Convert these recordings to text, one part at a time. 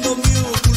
the music.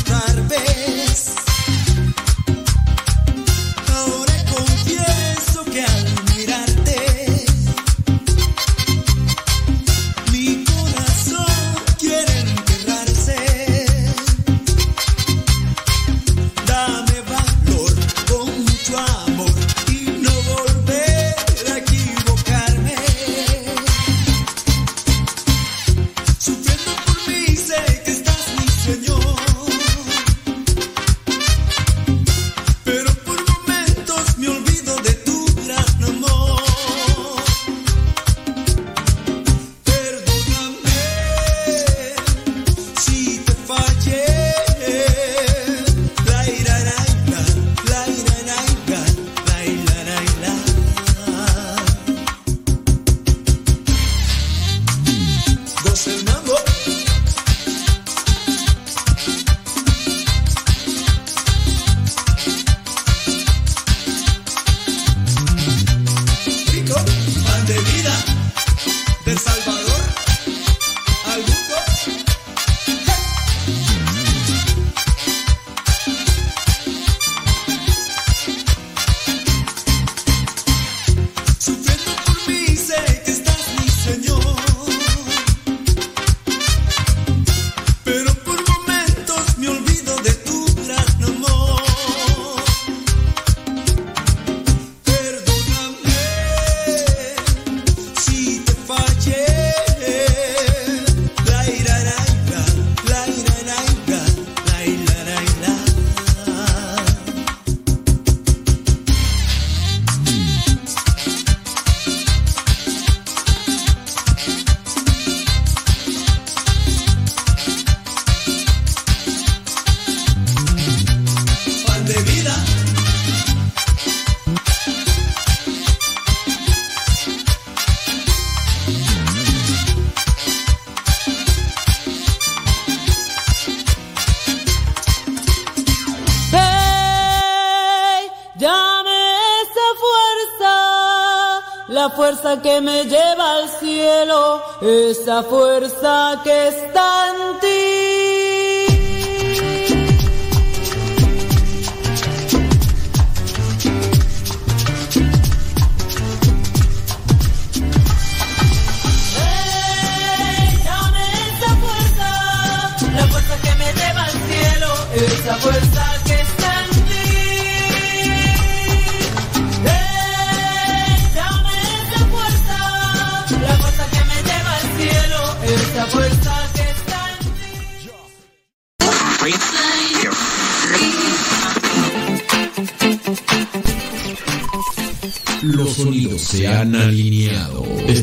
Esa fuerza que está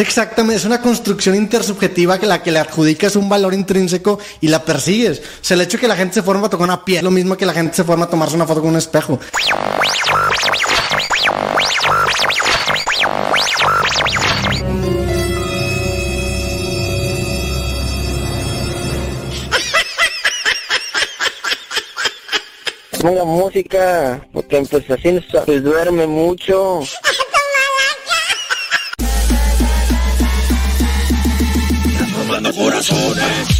Exactamente, es una construcción intersubjetiva que la que le adjudicas un valor intrínseco y la persigues. O sea, el hecho de que la gente se forma a tocar una piel, lo mismo que la gente se forma a tomarse una foto con un espejo. Ponga música, porque pues así se duerme mucho. Corazones.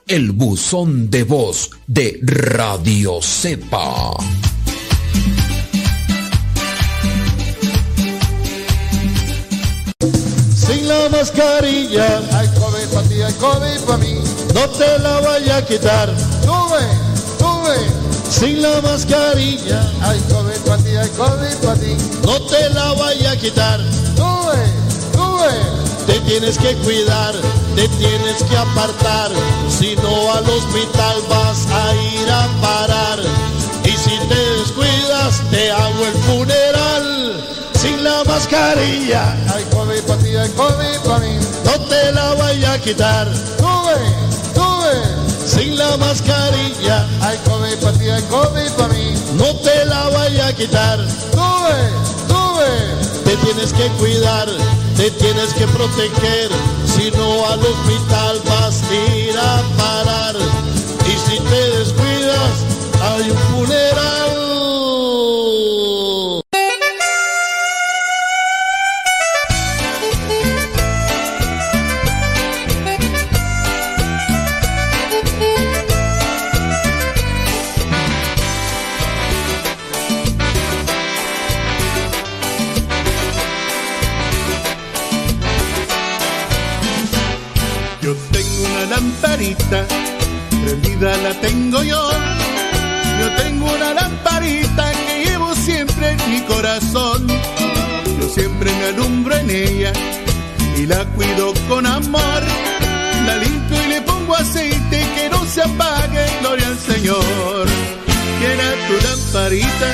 el buzón de voz de Radio Cepa. Sin la mascarilla, Hay COVID para ti, hay COVID para mí. no te la vaya a quitar. Sube, sube. Sin la mascarilla, Hay COVID para ti, hay COVID para ti. no te la vaya a quitar. Sube, sube. Te tienes que cuidar, te tienes que apartar. Si no al hospital vas a ir a parar. Y si te descuidas, te hago el funeral. Sin la mascarilla, Hay COVID para ti, hay COVID para mí. no te la vaya a quitar. Sube, sube. Sin la mascarilla, Hay COVID para ti, hay COVID para mí. no te la vaya a quitar. Sube, sube. Te tienes que cuidar, te tienes que proteger. Si no al hospital vas a ir a parar. Y si te descuidas, hay un funeral. Prendida la tengo yo. Yo tengo una lamparita que llevo siempre en mi corazón. Yo siempre me alumbro en ella y la cuido con amor. La limpio y le pongo aceite que no se apague, gloria al Señor. Quiera tu lamparita,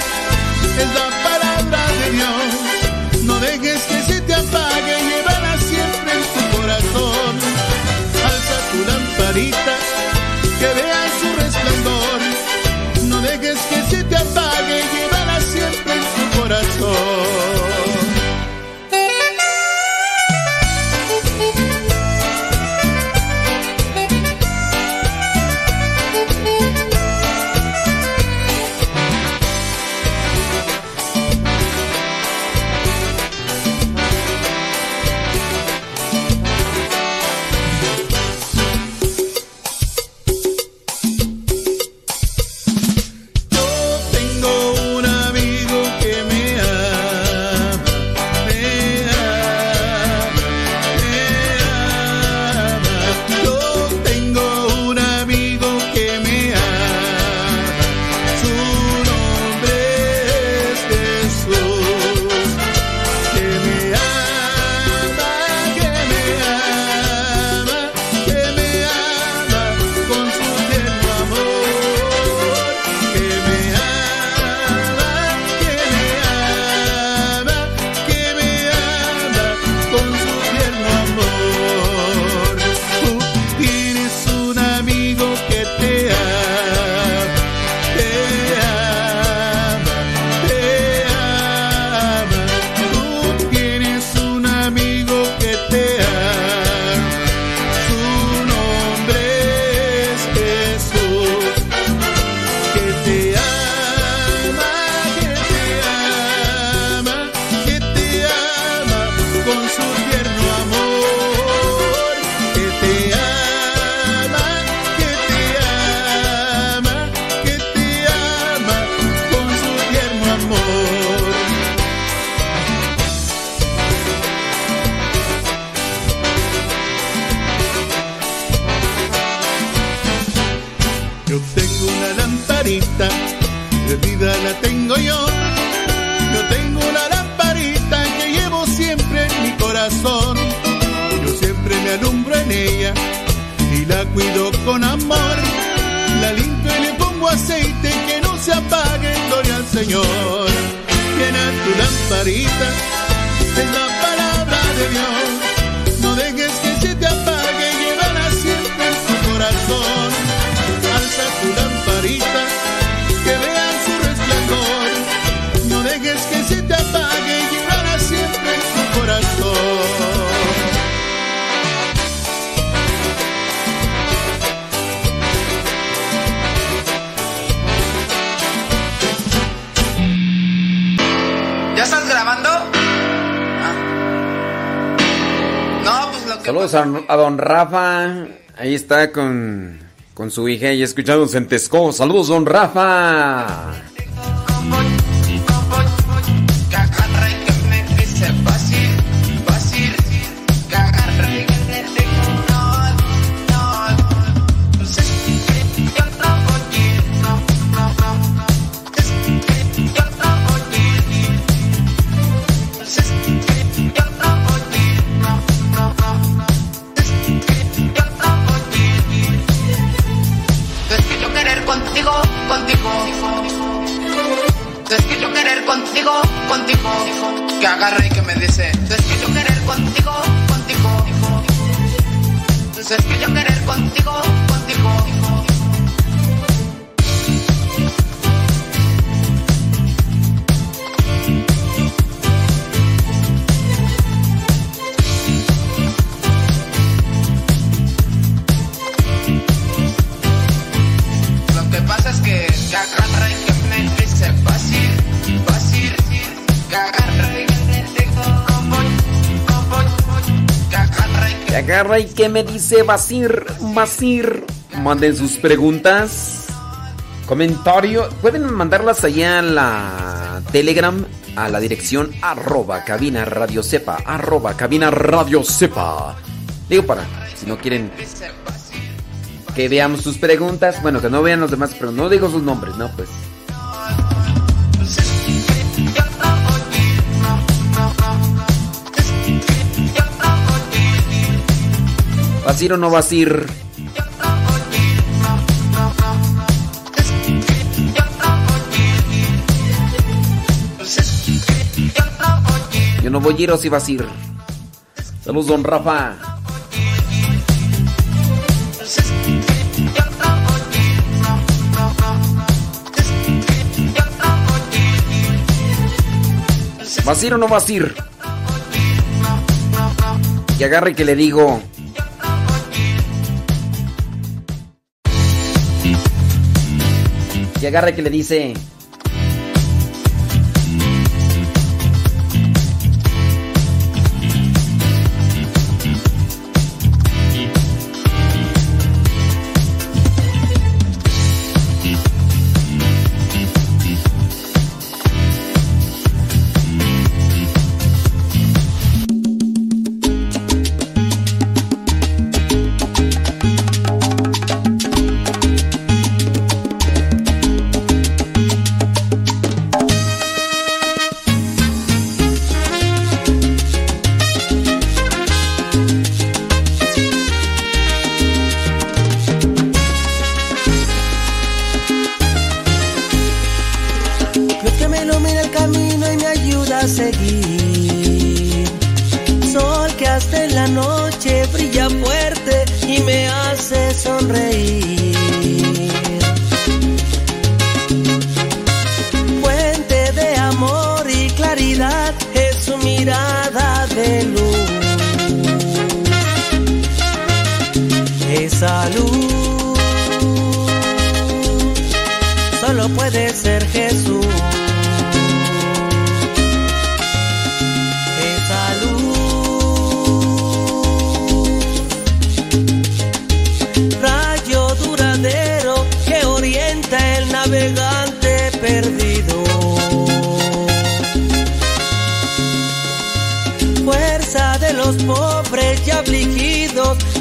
es la palabra de Dios. No dejes que se te apague, lamparita, que vea su está con, con su hija y escuchando en Texcoco. Saludos, don Rafa. Es que yo querer contigo, que Que agarra y que me dice Basir, Basir. Manden sus preguntas, comentario. Pueden mandarlas allá a la Telegram a la dirección arroba cabina radio sepa, arroba cabina radio sepa. Digo para, si no quieren que veamos sus preguntas, bueno, que no vean los demás, pero no digo sus nombres, no, pues. ¿Vas a ir o no vas a ir? Yo no voy a ir o si vas a ir. Saludos, don Rafa. ¿Vas a ir o no vas a ir? Y agarre que le digo. Y agarre que le dice. Mirada de luz. Esa luz solo puede ser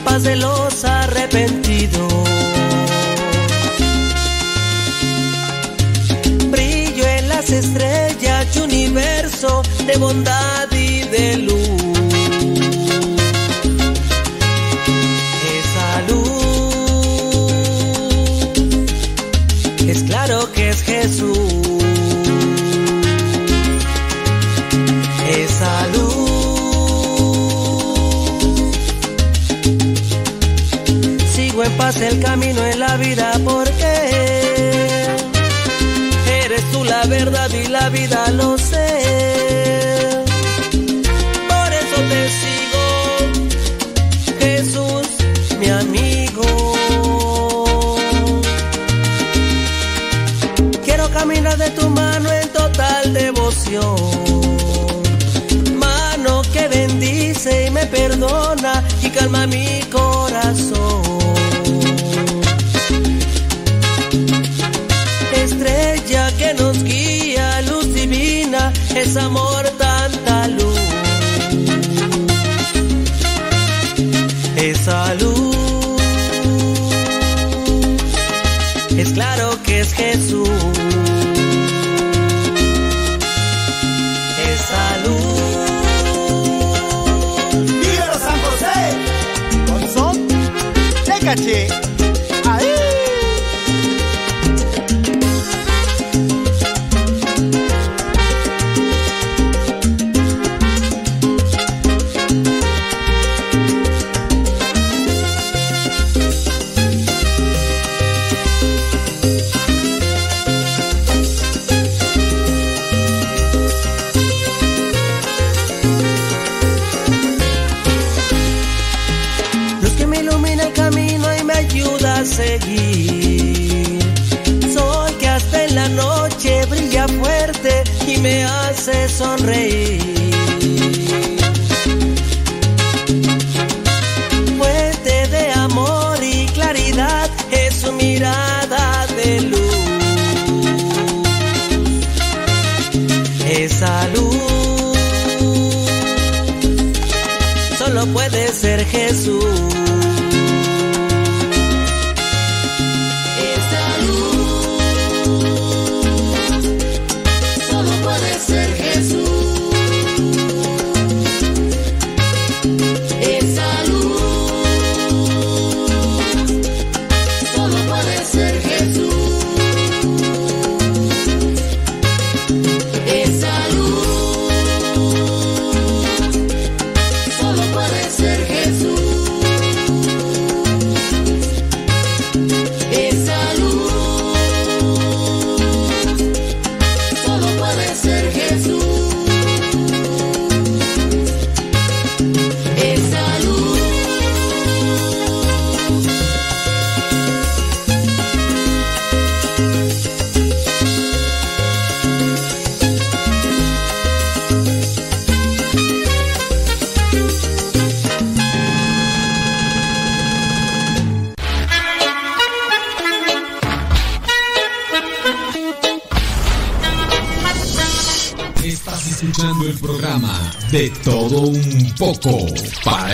paz de los arrepentidos. brillo en las estrellas y universo de bondad paz el camino en la vida porque Eres tú la verdad y la vida lo sé. Divina, es amor hace sonreír. Fuente de amor y claridad es su mirada de luz. Esa luz solo puede ser Jesús.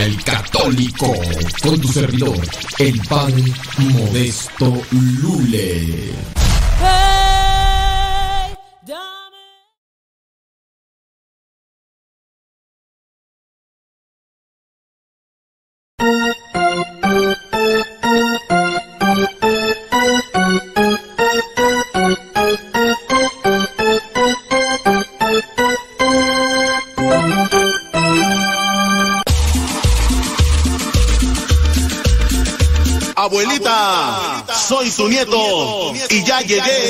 El católico con tu servidor, el padre Modesto Lule. Abuelita, Yeah.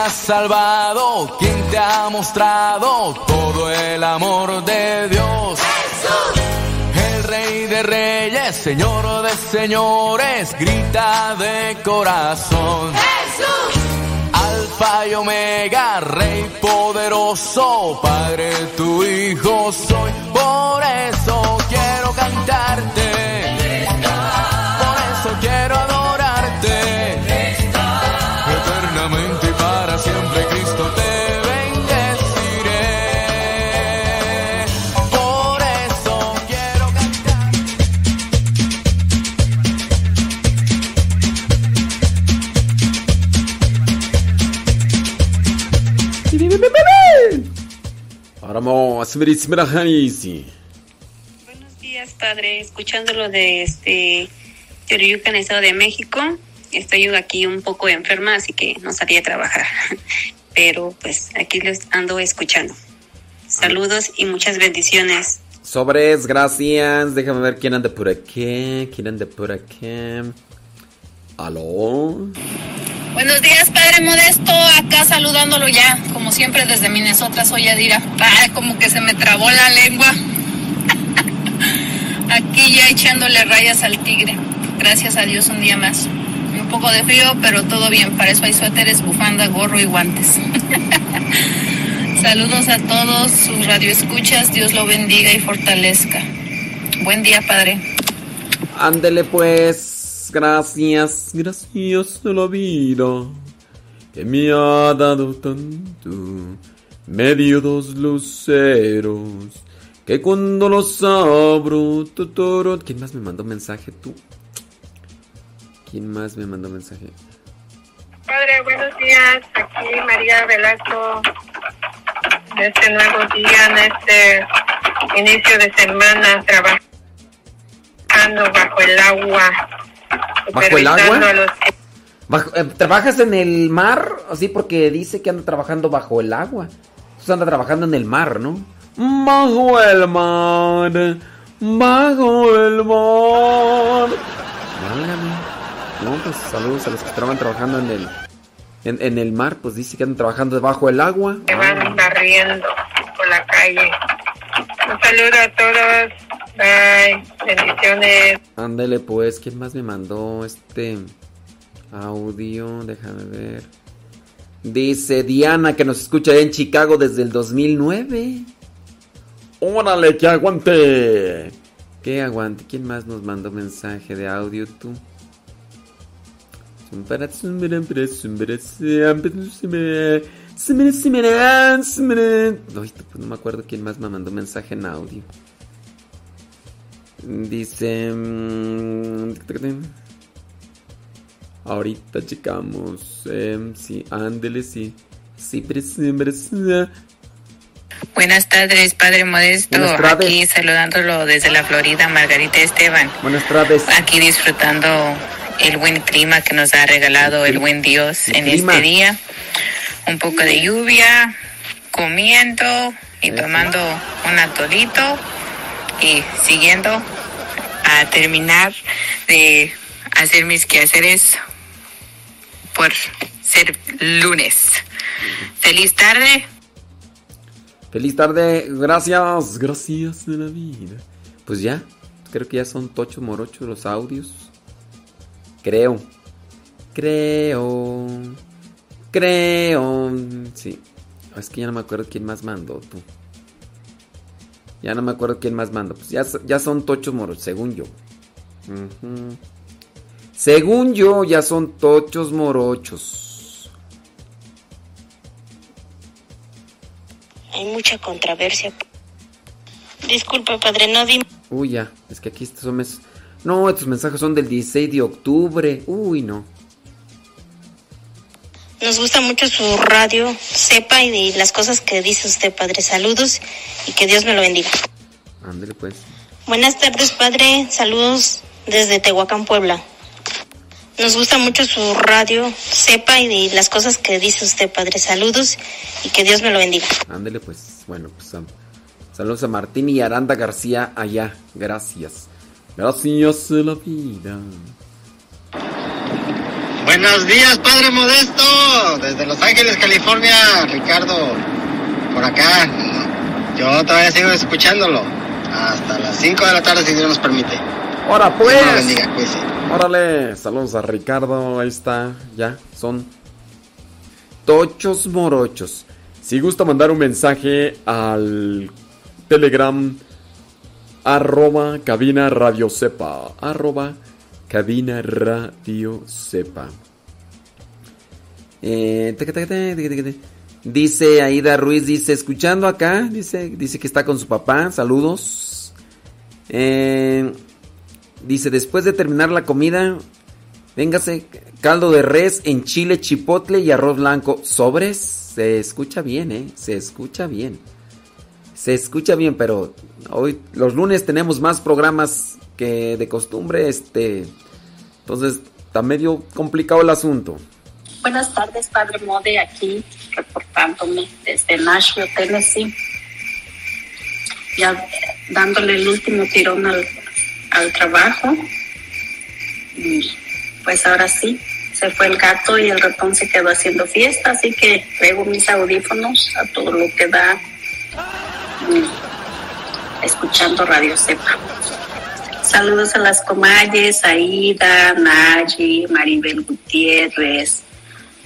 Ha salvado? ¿Quién te ha mostrado todo el amor de Dios? Jesús. El rey de reyes, señor de señores, grita de corazón. Jesús. Alfa y Omega, Rey poderoso, Padre, tu Hijo soy. Por eso quiero cantarte. Vamos. Buenos días, padre. Escuchándolo de este Teoryucan, Estado de México. Estoy aquí un poco enferma, así que no salí a trabajar. Pero pues aquí los ando escuchando. Saludos y muchas bendiciones. Sobres, gracias. Déjame ver quién anda por aquí. ¿Quién anda por aquí? ¿Aló? Buenos días, Padre Modesto. Acá saludándolo ya, como siempre desde Minnesota, soy Adira. Ah, como que se me trabó la lengua. Aquí ya echándole rayas al tigre. Gracias a Dios un día más. Un poco de frío, pero todo bien. Para eso hay suéteres, bufanda, gorro y guantes. Saludos a todos sus radioescuchas. Dios lo bendiga y fortalezca. Buen día, Padre. Ándele pues, gracias, gracias a la vida que me ha dado tanto. Me dio dos luceros que cuando los abro, tuturo. ¿Quién más me mandó mensaje tú? ¿Quién más me mandó mensaje? Padre, buenos días. Aquí María Velasco. De este nuevo día, en este inicio de semana, trabajando bajo el agua. ¿Bajo el agua? los- Bajo- eh, ¿Trabajas en el mar? Así porque dice que anda trabajando bajo el agua. Entonces anda trabajando en el mar, ¿no? Bajo el mar, bajo el mar. Válgame. No, pues saludos a los que estaban trabajando en el, en, en el mar. Pues dice que andan trabajando debajo del agua. que van barriendo por la calle. Un saludo a todos. Bye. Bendiciones. Ándele pues, ¿quién más me mandó este audio? Déjame ver. Dice Diana que nos escucha en Chicago desde el 2009. Órale, que aguante. ¿Qué aguante? ¿Quién más nos mandó mensaje de audio tú? Pues no me acuerdo quién más me mandó mensaje en audio. Dice. mm, Ahorita checamos. em, sí, ándele, sí. Sí. Buenas tardes, Padre Modesto. Tardes. Aquí saludándolo desde la Florida, Margarita Esteban. Buenas tardes. Aquí disfrutando el buen clima que nos ha regalado el buen Dios El en clima. este día. Un poco de lluvia, comiendo y tomando un atolito y siguiendo a terminar de hacer mis quehaceres por ser lunes. Feliz tarde. Feliz tarde, gracias, gracias de la vida. Pues ya, creo que ya son tocho morocho los audios. Creo, creo, creo. Sí, es que ya no me acuerdo quién más mandó tú. Ya no me acuerdo quién más mandó. Pues ya, ya son tochos morochos, según yo. Según yo, ya son tochos morochos. Hay mucha controversia. Disculpe, padre, no di. Uy, ya, es que aquí estos son mes- No, estos mensajes son del 16 de octubre. Uy, no. Nos gusta mucho su radio, sepa y de las cosas que dice usted, padre. Saludos y que Dios me lo bendiga. Ándale pues. Buenas tardes, padre. Saludos desde Tehuacán, Puebla. Nos gusta mucho su radio, sepa y de las cosas que dice usted, padre. Saludos y que Dios me lo bendiga. Ándale pues. Bueno, pues saludos a Martín y Aranda García allá. Gracias. Gracias de la vida. Buenos días, Padre Modesto, desde Los Ángeles, California, Ricardo, por acá. Yo todavía sigo escuchándolo hasta las 5 de la tarde, si Dios nos permite. Ahora pues. bendiga. Órale, saludos a Ricardo, ahí está, ya, son tochos morochos. Si gusta mandar un mensaje al Telegram, arroba cabina radio sepa, arroba cabina radio sepa. Eh. Dice Aida Ruiz, dice, escuchando acá, dice, dice que está con su papá, saludos. Eh, Dice, después de terminar la comida, véngase caldo de res en chile chipotle y arroz blanco. ¿Sobres? Se escucha bien, ¿eh? Se escucha bien. Se escucha bien, pero hoy, los lunes tenemos más programas que de costumbre, este... Entonces, está medio complicado el asunto. Buenas tardes, Padre Mode, aquí reportándome desde Nashville, Tennessee. Ya dándole el último tirón al, al trabajo. Y pues ahora sí, se fue el gato y el ratón se quedó haciendo fiesta, así que traigo mis audífonos a todo lo que da, escuchando Radio Cepa. Saludos a las comalles, Aida, Nayi, Maribel Gutiérrez,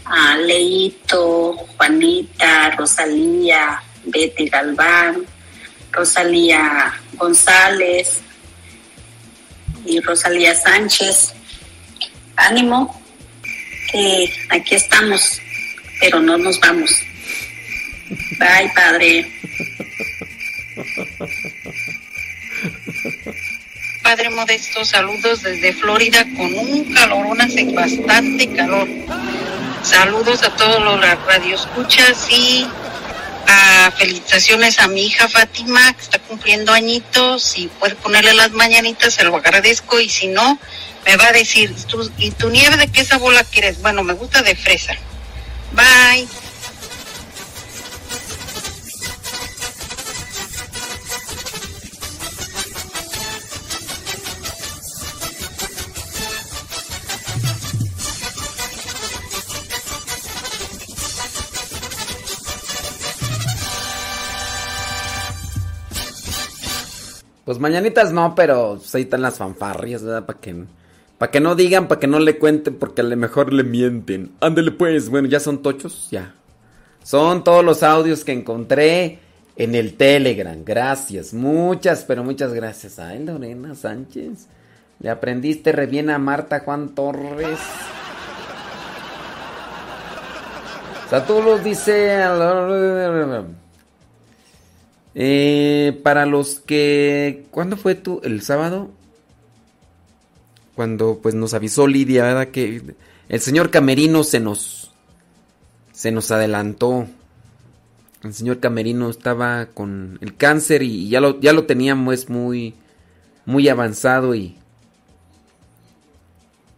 a Leito, Juanita, Rosalía, Betty Galván, Rosalía González y Rosalía Sánchez. Ánimo, aquí estamos, pero no nos vamos. Bye, padre. Padre Modesto, saludos desde Florida con un calorón, hace bastante calor. Saludos a todos los radioescuchas y a felicitaciones a mi hija Fátima, que está cumpliendo añitos. Si puede ponerle las mañanitas, se lo agradezco. Y si no, me va a decir, ¿tú- ¿y tu nieve de qué sabor la quieres? Bueno, me gusta de fresa. Bye. Pues mañanitas no, pero pues, ahí están las fanfarrias, ¿verdad? Para que, para que no digan, para que no le cuenten, porque a lo mejor le mienten. Ándele pues, bueno, ya son tochos, ya. Son todos los audios que encontré en el Telegram. Gracias, muchas, pero muchas gracias. Ay, Lorena Sánchez. Le aprendiste re bien a Marta Juan Torres. Saturnos dice... Eh, para los que... ¿Cuándo fue tú? ¿El sábado? Cuando pues nos avisó Lidia, ¿verdad? Que el señor Camerino se nos... Se nos adelantó. El señor Camerino estaba con el cáncer y ya lo, ya lo teníamos muy... Muy avanzado y...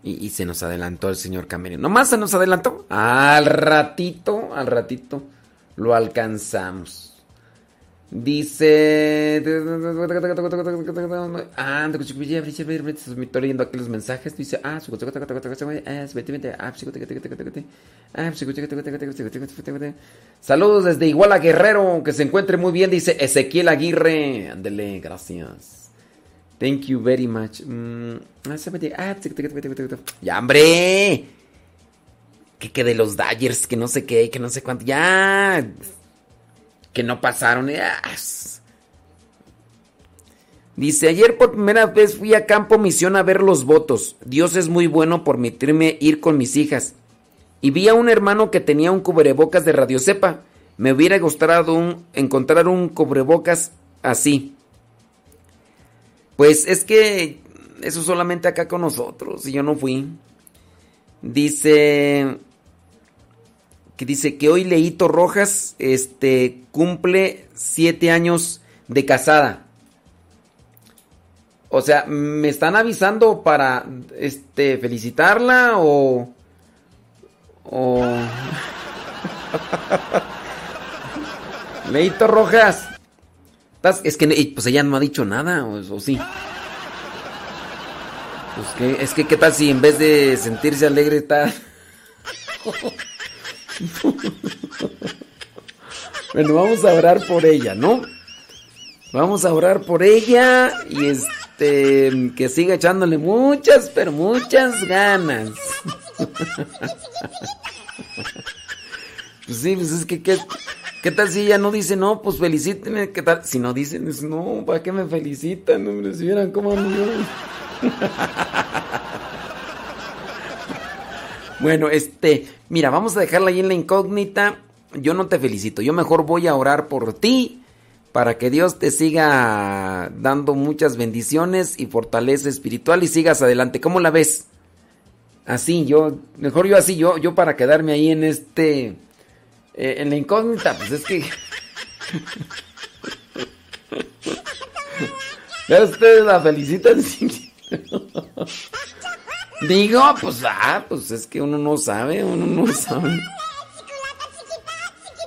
Y, y se nos adelantó el señor Camerino. Nomás se nos adelantó. Al ratito, al ratito lo alcanzamos. Dice. Ah, estoy leyendo aquí los mensajes. Dice. Ah, Saludos desde Iguala Guerrero. Que se encuentre muy bien. Dice Ezequiel Aguirre. Ándele, gracias. Thank you very much. Mm, Ya, hombre. Que, que de los Dodgers, que no sé qué, que no sé cuánto. Ya. Que no pasaron. Ya. Dice, ayer por primera vez fui a Campo Misión a ver los votos. Dios es muy bueno por permitirme ir con mis hijas. Y vi a un hermano que tenía un cubrebocas de Radio Cepa. Me hubiera gustado encontrar un cubrebocas así. Pues es que eso solamente acá con nosotros y yo no fui. Dice que dice que hoy Leito Rojas este cumple siete años de casada. O sea, ¿me están avisando para este felicitarla o o Leito Rojas? ¿Estás- Es que pues ella no ha dicho nada o, o sí. Pues que es que qué tal si en vez de sentirse alegre está Bueno, vamos a orar por ella, ¿no? Vamos a orar por ella y este que siga echándole muchas, pero muchas ganas. Pues sí, pues es que qué, qué tal si ella no dice no, pues felicítenme, qué tal si no dicen es, no, ¿para qué me felicitan? Hombre, si vieran cómo ando. Bueno, este, mira, vamos a dejarla ahí en la incógnita. Yo no te felicito, yo mejor voy a orar por ti para que Dios te siga dando muchas bendiciones y fortaleza espiritual y sigas adelante. ¿Cómo la ves? Así, yo, mejor yo así, yo, yo para quedarme ahí en este, eh, en la incógnita, pues es que... Ya ustedes la felicitan. Digo, pues, ah, pues es que uno no sabe, uno no sabe.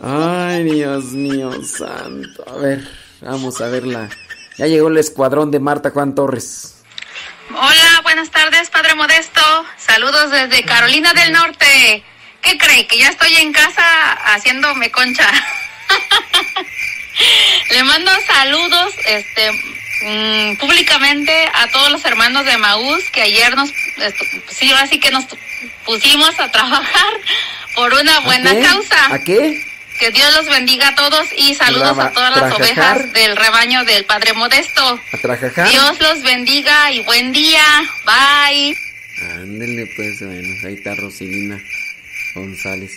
Ay, Dios mío santo. A ver, vamos a ver la, Ya llegó el escuadrón de Marta Juan Torres. Hola, buenas tardes, Padre Modesto. Saludos desde Carolina del Norte. ¿Qué cree? Que ya estoy en casa haciéndome concha. Le mando saludos este, mm, públicamente a todos los hermanos de Maús que ayer nos, sí, ahora sí que nos pusimos a trabajar por una buena causa. ¿A qué? Que Dios los bendiga a todos y saludos a todas las ovejas del rebaño del Padre Modesto. ¿A? Dios los bendiga y buen día. Bye. Ándele, pues, bueno, ahí está Rosilina González.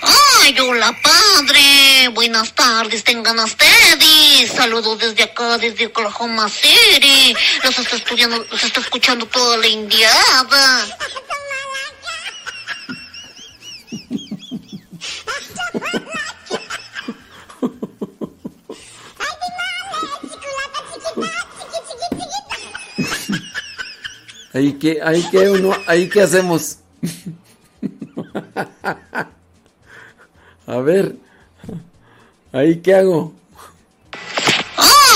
Ay, hola padre, buenas tardes, tengan ustedes. Saludos desde acá, desde Oklahoma City. Los está estudiando, los está escuchando toda la indiada. Ahí que, ahí que uno, ahí que hacemos. A ver, ahí qué hago.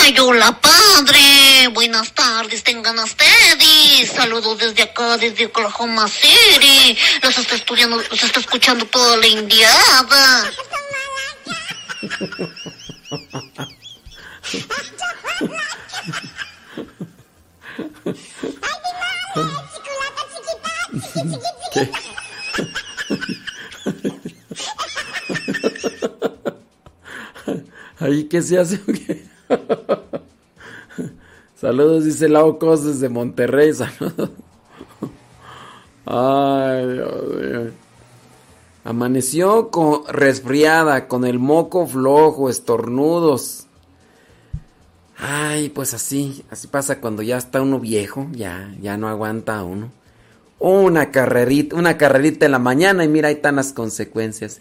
Ay, hola padre, buenas tardes, tengan ustedes. Saludos desde acá, desde Oklahoma City. Los está estudiando, los está escuchando toda la indiada. ¿Qué? Ahí que se hace. qué? Saludos, dice Lau Cos desde Monterrey. Saludos. Ay. Amaneció con resfriada, con el moco flojo, estornudos. Ay, pues así, así pasa cuando ya está uno viejo, ya, ya no aguanta uno. Una carrerita, una carrerita en la mañana y mira, ahí están las consecuencias.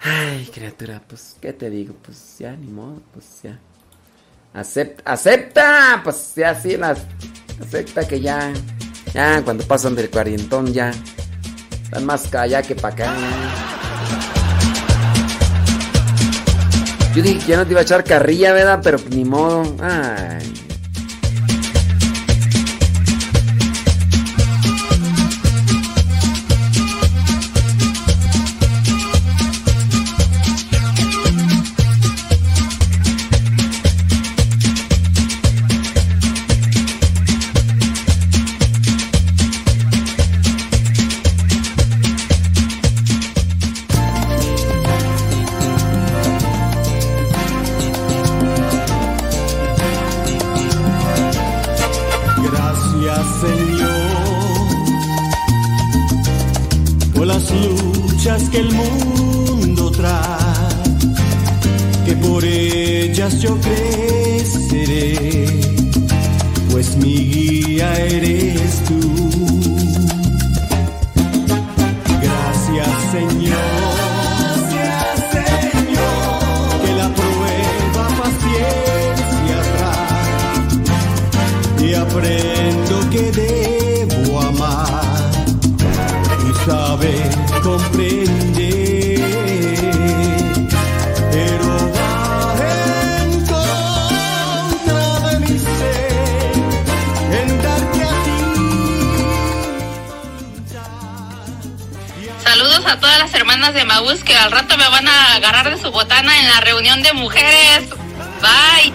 Ay, criatura, pues, ¿qué te digo? Pues ya, ni modo, pues ya. Acepta, acepta, pues ya sí, las, acepta que ya, ya, cuando pasan del cuarentón ya, están más allá que para acá. Yo dije que ya no te iba a echar carrilla, ¿verdad? Pero ni modo, ay. De mujeres. Bye.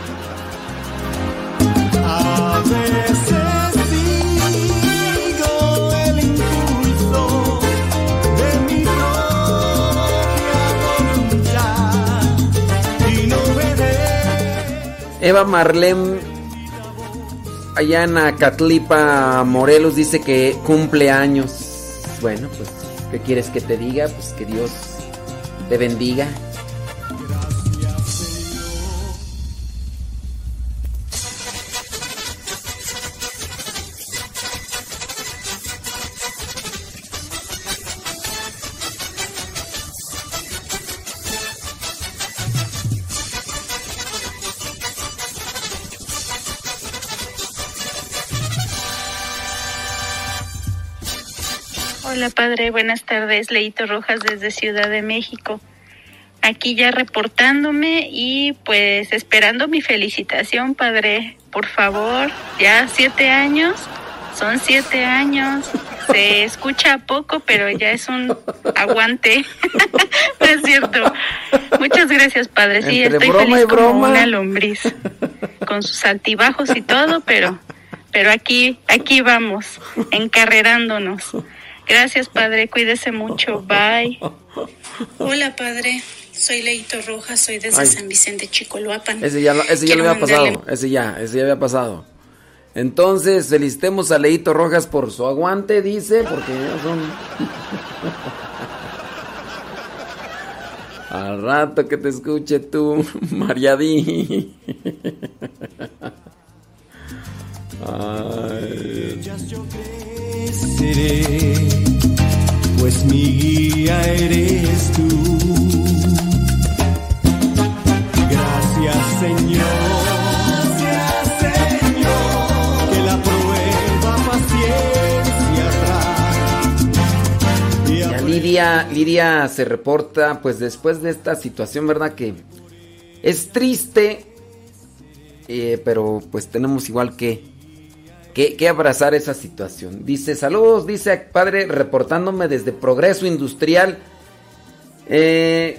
Eva Marlem, allá en Morelos, dice que cumple años. Bueno, pues, ¿qué quieres que te diga? Pues que Dios te bendiga. Buenas tardes. Leito Rojas desde Ciudad de México. aquí ya reportándome y pues esperando mi felicitación, padre. Por favor, ya siete años, son siete años. Se escucha poco, pero ya es un aguante. no es cierto. Muchas gracias, padre. Sí, Entre estoy feliz broma. como una lombriz, con sus altibajos y todo, pero, pero aquí, aquí vamos, encarrerándonos. Gracias, padre. Cuídese mucho. Bye. Hola, padre. Soy Leito Rojas, soy desde Ay. San Vicente Chicoloapan. Ese ya, lo- ese ya lo había mandarle- pasado. Ese ya, ese ya había pasado. Entonces, felicitemos a Leito Rojas por su aguante, dice, porque ya son. Al rato que te escuche tú, Mariadí. Ay. seré, pues mi guía eres tú. Gracias Señor, Lidia, Lidia se reporta, pues después de esta situación, ¿verdad? Que es triste, eh, pero pues tenemos igual que, que, abrazar esa situación. Dice, saludos, dice padre, reportándome desde Progreso Industrial. Eh,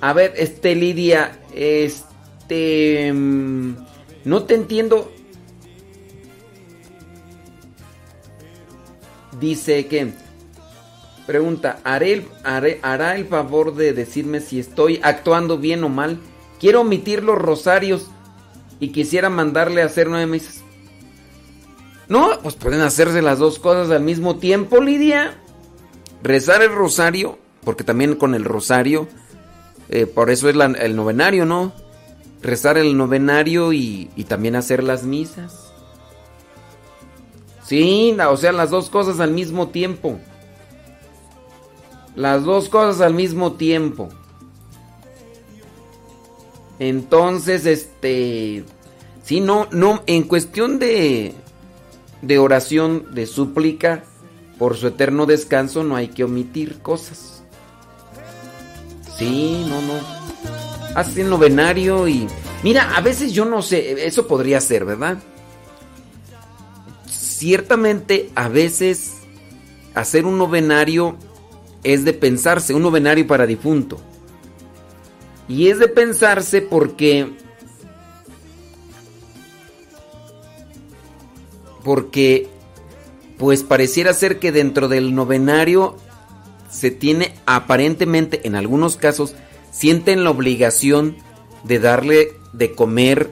a ver, este Lidia, este... mm, No te entiendo. Dice que... Pregunta, ¿haré ¿hará el favor de decirme si estoy actuando bien o mal? Quiero omitir los rosarios y quisiera mandarle a hacer nueve meses. No, pues pueden hacerse las dos cosas al mismo tiempo, Lidia. Rezar el rosario, porque también con el rosario, eh, por eso es el novenario, ¿no? Rezar el novenario y, y también hacer las misas. Sí, o sea, las dos cosas al mismo tiempo. Las dos cosas al mismo tiempo. Entonces, este... Sí, no, no, en cuestión de, de oración, de súplica, por su eterno descanso no hay que omitir cosas. Sí, no, no. Hace novenario y... Mira, a veces yo no sé, eso podría ser, ¿verdad? Ciertamente, a veces hacer un novenario es de pensarse, un novenario para difunto. Y es de pensarse porque... Porque pues pareciera ser que dentro del novenario se tiene aparentemente, en algunos casos, sienten la obligación de darle de comer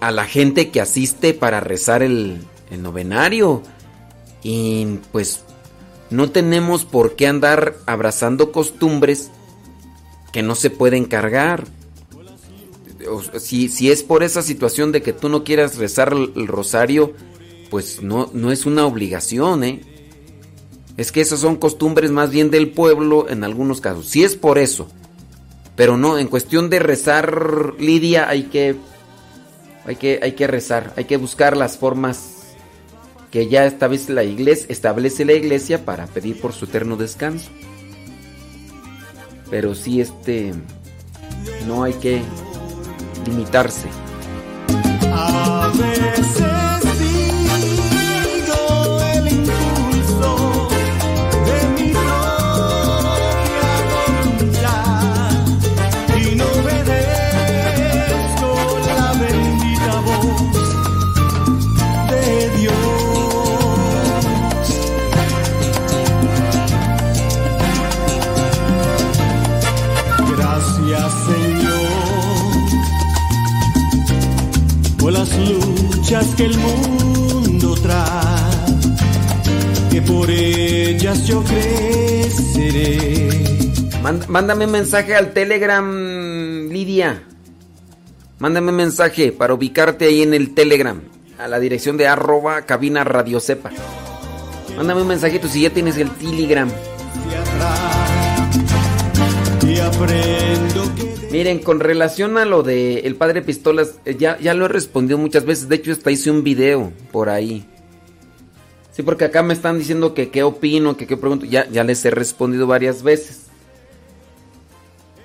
a la gente que asiste para rezar el, el novenario. Y pues no tenemos por qué andar abrazando costumbres que no se pueden cargar. Si, si es por esa situación de que tú no quieras rezar el, el rosario, pues no, no es una obligación, ¿eh? Es que esas son costumbres más bien del pueblo en algunos casos. Si es por eso. Pero no, en cuestión de rezar, Lidia, hay que, hay que, hay que rezar, hay que buscar las formas que ya establece la iglesia, establece la iglesia para pedir por su eterno descanso. Pero sí, este, no hay que limitarse. A veces luchas que el mundo trae, que por ellas yo creceré. Mánd- Mándame un mensaje al Telegram, Lidia. Mándame un mensaje para ubicarte ahí en el Telegram. A la dirección de arroba cabina radio sepa. Mándame un mensajito si ya tienes el Telegram. Y aprendo Miren, con relación a lo de el padre Pistolas, eh, ya, ya lo he respondido muchas veces. De hecho, hasta hice un video por ahí. Sí, porque acá me están diciendo que qué opino, que qué pregunto. Ya, ya les he respondido varias veces.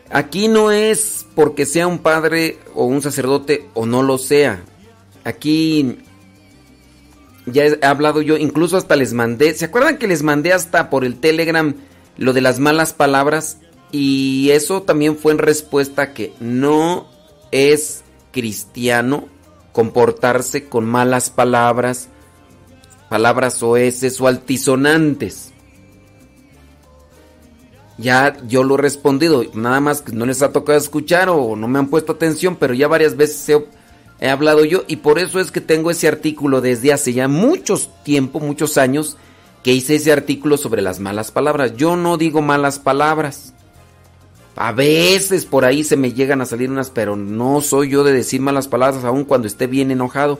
Aquí no es porque sea un padre o un sacerdote o no lo sea. Aquí ya he hablado yo, incluso hasta les mandé. ¿Se acuerdan que les mandé hasta por el Telegram lo de las malas palabras? Y eso también fue en respuesta que no es cristiano comportarse con malas palabras, palabras oeces o altisonantes. Ya yo lo he respondido, nada más que no les ha tocado escuchar o no me han puesto atención, pero ya varias veces he, he hablado yo y por eso es que tengo ese artículo desde hace ya muchos tiempo, muchos años, que hice ese artículo sobre las malas palabras. Yo no digo malas palabras. A veces por ahí se me llegan a salir unas, pero no soy yo de decir malas palabras aun cuando esté bien enojado.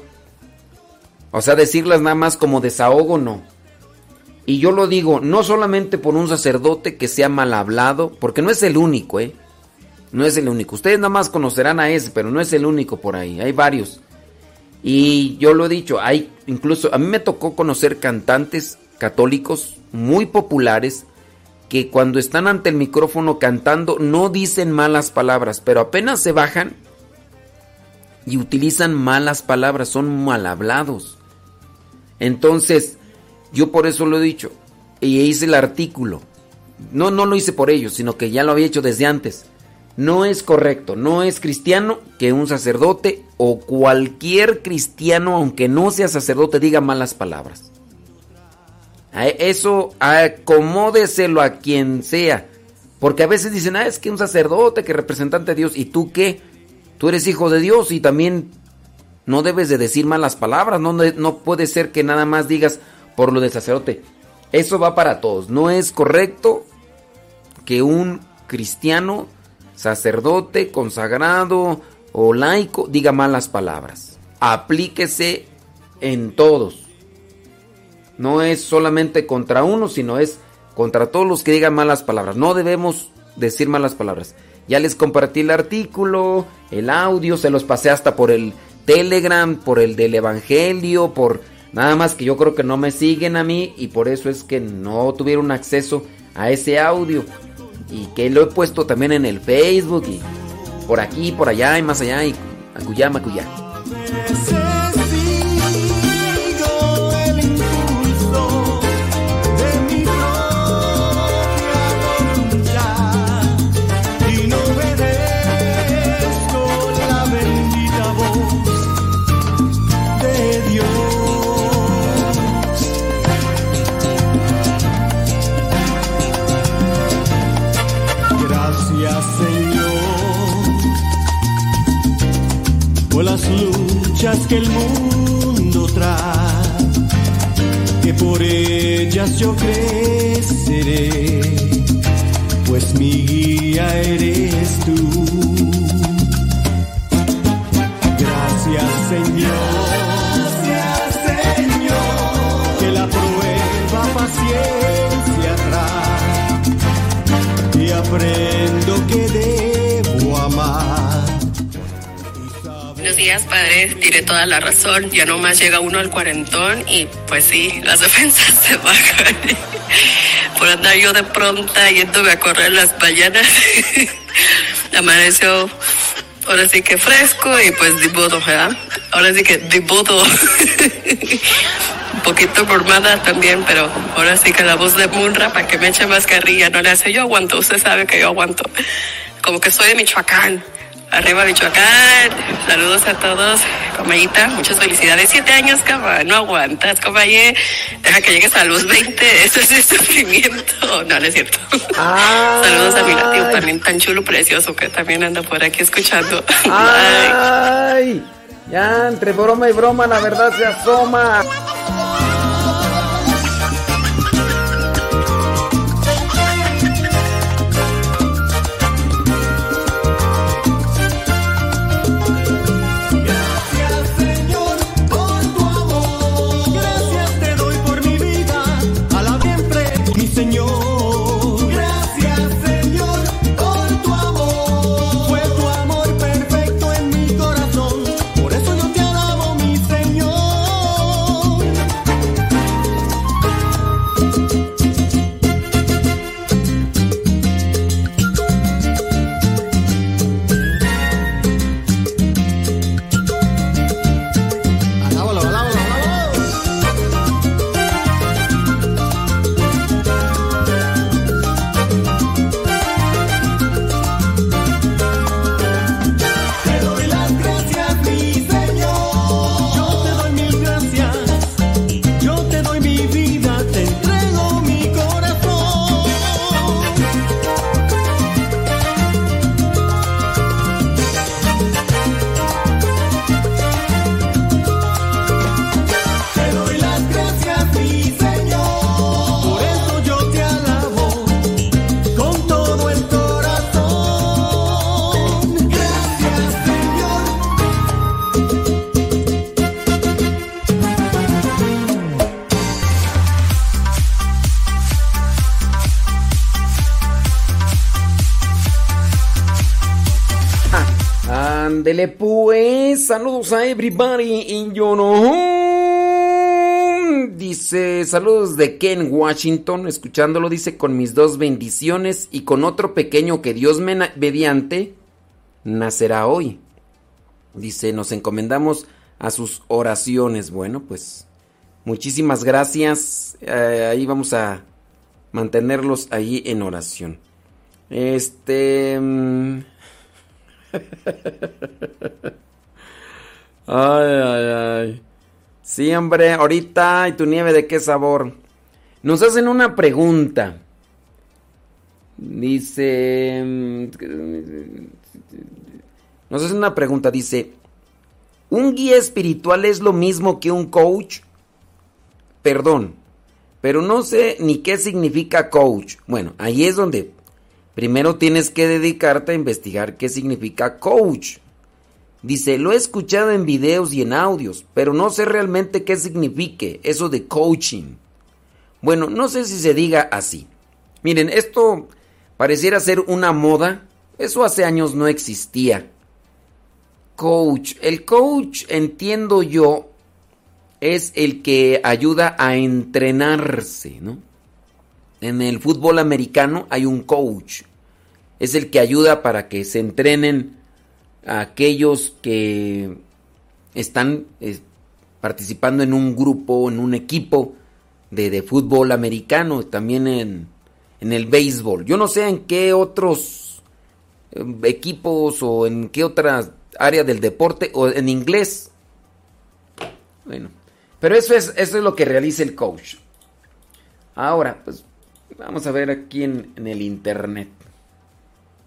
O sea, decirlas nada más como desahogo, no. Y yo lo digo no solamente por un sacerdote que sea mal hablado, porque no es el único, ¿eh? No es el único. Ustedes nada más conocerán a ese, pero no es el único por ahí. Hay varios. Y yo lo he dicho, hay incluso, a mí me tocó conocer cantantes católicos muy populares que cuando están ante el micrófono cantando no dicen malas palabras, pero apenas se bajan y utilizan malas palabras, son mal hablados. Entonces, yo por eso lo he dicho y hice el artículo. No, no lo hice por ellos, sino que ya lo había hecho desde antes. No es correcto, no es cristiano que un sacerdote o cualquier cristiano, aunque no sea sacerdote, diga malas palabras. Eso acomódeselo a quien sea. Porque a veces dicen, ah, es que un sacerdote, que representante de Dios, ¿y tú qué? Tú eres hijo de Dios y también no debes de decir malas palabras, no, no puede ser que nada más digas por lo del sacerdote. Eso va para todos. No es correcto que un cristiano, sacerdote, consagrado o laico diga malas palabras. Aplíquese en todos. No es solamente contra uno, sino es contra todos los que digan malas palabras. No debemos decir malas palabras. Ya les compartí el artículo, el audio, se los pasé hasta por el Telegram, por el del Evangelio, por nada más que yo creo que no me siguen a mí y por eso es que no tuvieron acceso a ese audio. Y que lo he puesto también en el Facebook y por aquí, por allá y más allá y acullá, macullá. Que el mundo trae, que por ellas yo creceré, pues mi guía eres tú. Gracias Señor, gracias Señor, que la prueba paciencia trae y aprendo Buenos días, padre. Tiene toda la razón. Ya nomás llega uno al cuarentón y pues sí, las defensas se bajan. Por andar yo de pronta yéndome a correr las mañanas. Amaneció ahora sí que fresco y pues de modo, ¿verdad? Ahora sí que de modo. Un poquito formada también, pero ahora sí que la voz de Munra para que me eche más carrilla no le hace. Yo aguanto, usted sabe que yo aguanto. Como que soy de Michoacán. Arriba Michoacán, saludos a todos, compañita, muchas felicidades, siete años, cama, no aguantas, compañe, deja que llegues a los 20, eso es el sufrimiento, no, no es cierto. Saludos a mi tío también tan chulo, precioso, que también anda por aquí escuchando. ¡Ay! Ya, entre broma y broma, la verdad se asoma. Ándele pues, saludos a everybody in your home. Dice, saludos de Ken Washington, escuchándolo, dice, con mis dos bendiciones y con otro pequeño que Dios me mediante nacerá hoy. Dice, nos encomendamos a sus oraciones. Bueno, pues muchísimas gracias. Eh, ahí vamos a mantenerlos ahí en oración. Este... mm, ay, ay, ay. Sí, hombre, ahorita, ¿y tu nieve de qué sabor? Nos hacen una pregunta. Dice... mm, Nos hacen una pregunta, dice... ¿Un guía espiritual es lo mismo que un coach? Perdón, pero no sé ni qué significa coach. Bueno, ahí es donde primero tienes que dedicarte a investigar qué significa coach. Dice, lo he escuchado en videos y en audios, pero no sé realmente qué signifique eso de coaching. Bueno, no sé si se diga así. Miren, esto pareciera ser una moda. Eso hace años no existía. Coach. El coach, entiendo yo, es el que ayuda a entrenarse, ¿no? En el fútbol americano hay un coach. Es el que ayuda para que se entrenen a aquellos que están participando en un grupo, en un equipo de, fútbol americano, también en, el béisbol. Yo no sé en qué otros eh, equipos o en qué otras área del deporte o en inglés. Bueno, pero eso es, eso es lo que realiza el coach. Ahora, pues vamos a ver aquí en, en el internet.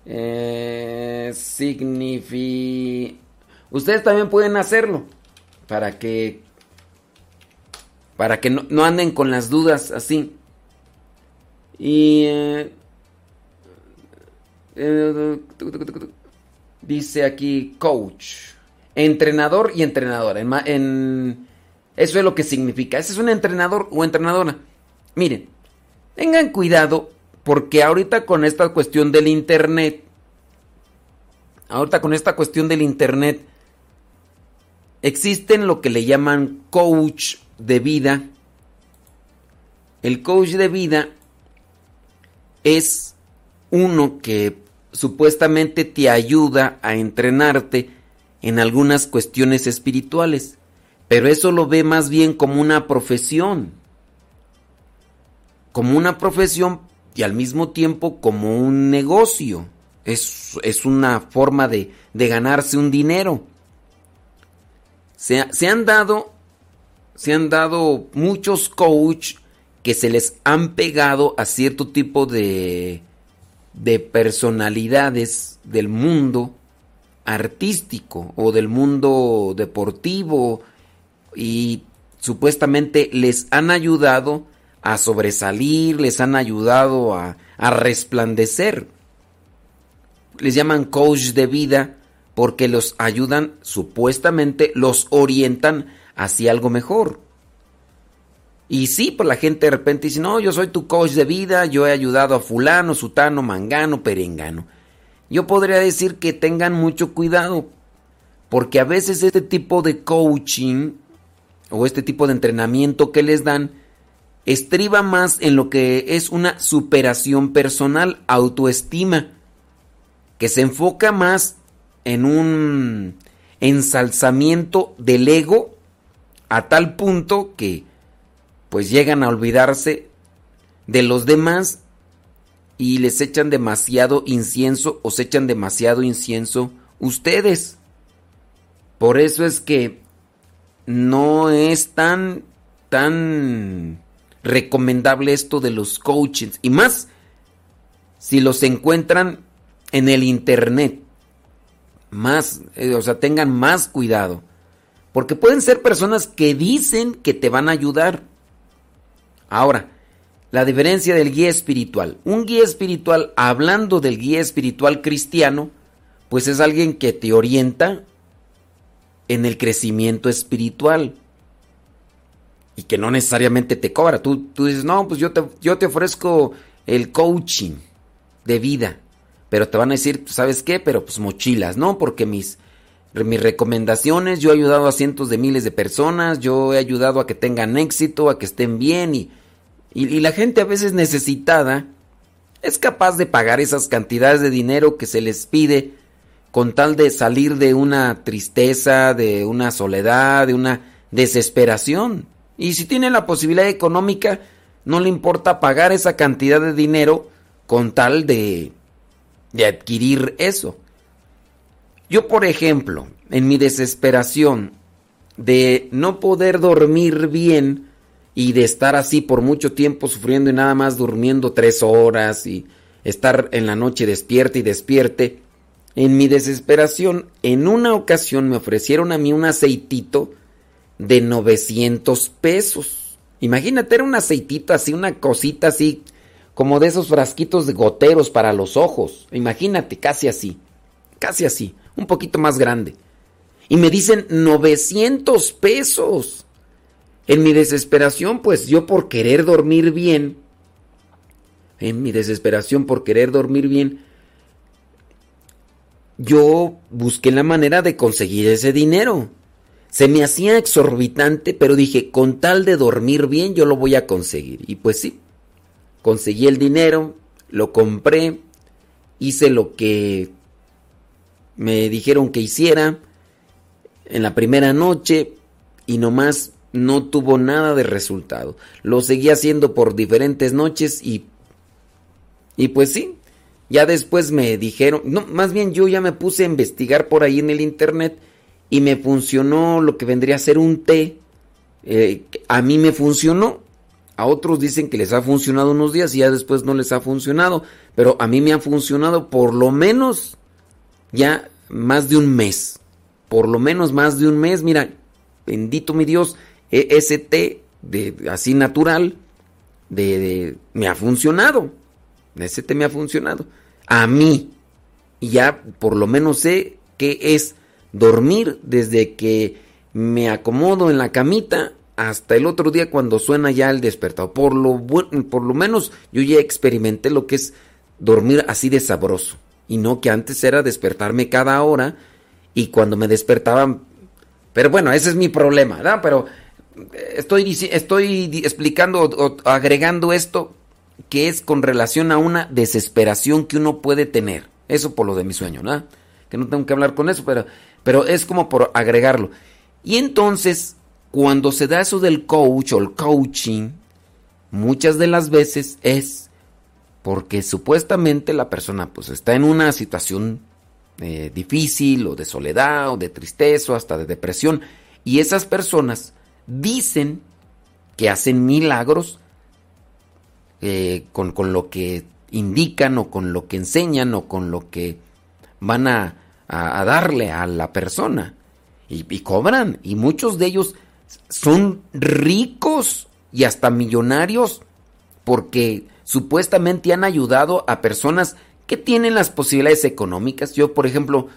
Eh. Ustedes también pueden hacerlo para que para que no, no anden con las dudas así. Y eh, eh, dice aquí coach, entrenador y entrenadora. En- eso es lo que significa. Ese es un entrenador o entrenadora. Miren, tengan cuidado porque ahorita con esta cuestión del internet, ahorita con esta cuestión del internet, existen lo que le llaman coach de vida. El coach de vida es uno que supuestamente te ayuda a entrenarte en algunas cuestiones espirituales, pero eso lo ve más bien como una profesión, como una profesión y al mismo tiempo como un negocio, es, es una forma de, de ganarse un dinero. Se, se han dado, se han dado muchos coach que se les han pegado a cierto tipo de, de personalidades del mundo artístico o del mundo deportivo y supuestamente les han ayudado a sobresalir, les han ayudado a, a resplandecer. Les llaman coach de vida porque los ayudan, supuestamente los orientan hacia algo mejor. Y sí, pues la gente de repente dice, no, yo soy tu coach de vida, yo he ayudado a fulano, sutano, mangano, perengano. Yo podría decir que tengan mucho cuidado, porque a veces este tipo de coaching o este tipo de entrenamiento que les dan estriba más en lo que es una superación personal, autoestima, que se enfoca más en un ensalzamiento del ego a tal punto que pues llegan a olvidarse de los demás y les echan demasiado incienso o se echan demasiado incienso ustedes. Por eso es que no es tan tan recomendable esto de los coaches y más si los encuentran en el internet. Más, eh, o sea, tengan más cuidado. Porque pueden ser personas que dicen que te van a ayudar. Ahora, la diferencia del guía espiritual. Un guía espiritual, hablando del guía espiritual cristiano, pues es alguien que te orienta en el crecimiento espiritual. Y que no necesariamente te cobra. Tú, tú dices, no, pues yo te, yo te ofrezco el coaching de vida. Pero te van a decir, ¿sabes qué? Pero pues mochilas, ¿no? Porque mis, mis recomendaciones, yo he ayudado a cientos de miles de personas, yo he ayudado a que tengan éxito, a que estén bien y, y, y la gente a veces necesitada es capaz de pagar esas cantidades de dinero que se les pide con tal de salir de una tristeza, de una soledad, de una desesperación. Y si tiene la posibilidad económica, no le importa pagar esa cantidad de dinero con tal de, de adquirir eso. Yo, por ejemplo, en mi desesperación de no poder dormir bien y de estar así por mucho tiempo sufriendo y nada más durmiendo tres horas y estar en la noche despierta y despierte, en mi desesperación, en una ocasión me ofrecieron a mí un aceitito de 900 pesos. Imagínate, era un aceitito así, una cosita así, como de esos frasquitos de goteros para los ojos. Imagínate, casi así, casi así, un poquito más grande. Y me dicen 900 pesos. En mi desesperación, pues yo por querer dormir bien, en mi desesperación por querer dormir bien, yo busqué la manera de conseguir ese dinero. Se me hacía exorbitante, pero dije, con tal de dormir bien, yo lo voy a conseguir. Y pues sí, conseguí el dinero, lo compré, hice lo que me dijeron que hiciera en la primera noche y nomás no tuvo nada de resultado. Lo seguí haciendo por diferentes noches y y pues sí, ya después me dijeron, no, más bien yo ya me puse a investigar por ahí en el internet y me funcionó lo que vendría a ser un té. Eh, a mí me funcionó. A otros dicen que les ha funcionado unos días y ya después no les ha funcionado. Pero a mí me ha funcionado por lo menos ya más de un mes. Por lo menos más de un mes. Mira, bendito mi Dios, e, ese té de, así natural de, de, me ha funcionado. Ese té me ha funcionado. A mí. Y ya por lo menos sé que es dormir desde que me acomodo en la camita hasta el otro día cuando suena ya el despertador. Por lo, por lo menos yo ya experimenté lo que es dormir así de sabroso. Y no que antes era despertarme cada hora y cuando me despertaban... Pero bueno, ese es mi problema, ¿verdad? Pero estoy, estoy explicando o agregando esto que es con relación a una desesperación que uno puede tener. Eso por lo de mi sueño, ¿no? Que no tengo que hablar con eso, pero, pero es como por agregarlo. Y entonces, cuando se da eso del coach o el coaching, muchas de las veces es porque supuestamente la persona pues está en una situación eh, difícil o de soledad o de tristeza o hasta de depresión. Y esas personas dicen que hacen milagros eh, con, con, lo que indican o con lo que enseñan o con lo que van a, a, darle a la persona. Y, y, cobran. Y muchos de ellos son ricos y hasta millonarios porque supuestamente han ayudado a personas que tienen las posibilidades económicas. Yo, por ejemplo,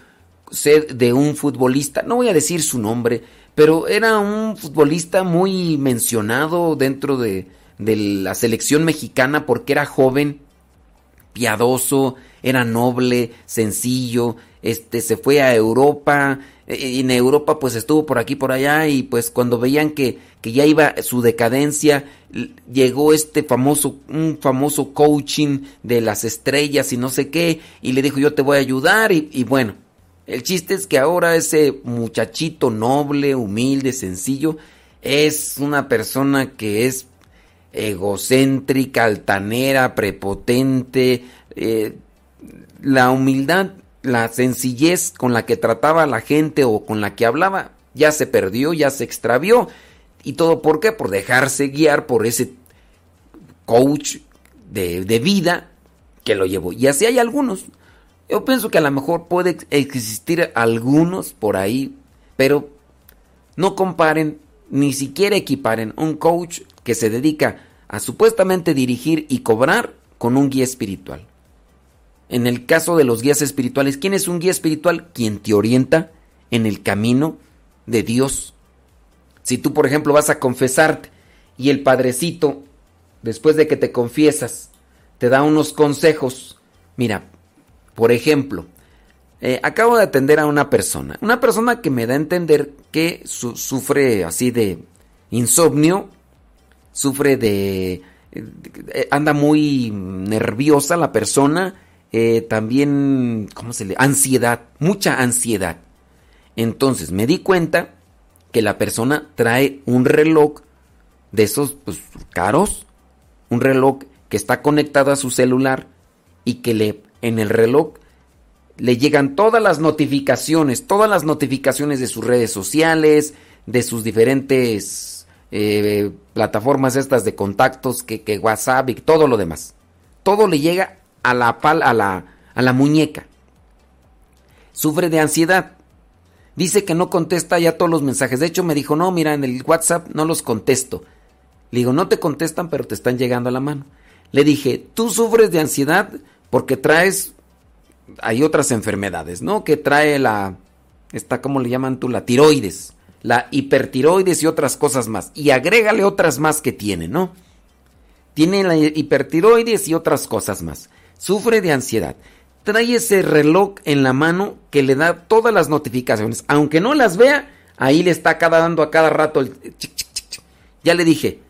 sé de un futbolista, no voy a decir su nombre, pero era un futbolista muy mencionado dentro de, de la selección mexicana porque era joven, piadoso, era noble, sencillo, este se fue a Europa, en Europa pues estuvo por aquí por allá y pues cuando veían que, que ya iba su decadencia, llegó este famoso, un famoso coaching de las estrellas y no sé qué, y le dijo yo te voy a ayudar y, y bueno, el chiste es que ahora ese muchachito noble, humilde, sencillo, es una persona que es egocéntrica, altanera, prepotente, eh, la humildad, la sencillez con la que trataba a la gente o con la que hablaba, ya se perdió, ya se extravió. ¿Y todo por qué? Por dejarse guiar por ese coach de, de vida que lo llevó. Y así hay algunos. Yo pienso que a lo mejor puede existir algunos por ahí, pero no comparen, ni siquiera equiparen un coach que se dedica a supuestamente dirigir y cobrar con un guía espiritual. En el caso de los guías espirituales, ¿quién es un guía espiritual? Quien te orienta en el camino de Dios. Si tú, por ejemplo, vas a confesarte y el padrecito, después de que te confiesas, te da unos consejos, mira, por ejemplo, Eh, acabo de atender a una persona. Una persona que me da a entender que su- sufre así de insomnio, sufre de... eh, anda muy nerviosa la persona, eh, también, ¿cómo se le? Ansiedad, mucha ansiedad. Entonces me di cuenta que la persona trae un reloj de esos pues, caros, un reloj que está conectado a su celular y que le en el reloj le llegan todas las notificaciones, todas las notificaciones de sus redes sociales, de sus diferentes eh, plataformas estas de contactos, que, que WhatsApp y todo lo demás. Todo le llega a la, pal, a la, a la muñeca. Sufre de ansiedad. Dice que no contesta ya todos los mensajes. De hecho, me dijo, no, mira, en el WhatsApp no los contesto. Le digo, no te contestan, pero te están llegando a la mano. Le dije, tú sufres de ansiedad porque traes, hay otras enfermedades, ¿no? Que trae la, esta, ¿cómo le llaman tú? La tiroides, la hipertiroides y otras cosas más. Y agrégale otras más que tiene, ¿no? Tiene la hipertiroides y otras cosas más. Sufre de ansiedad. Trae ese reloj en la mano que le da todas las notificaciones. Aunque no las vea, ahí le está cada dando a cada rato el. Ya le dije,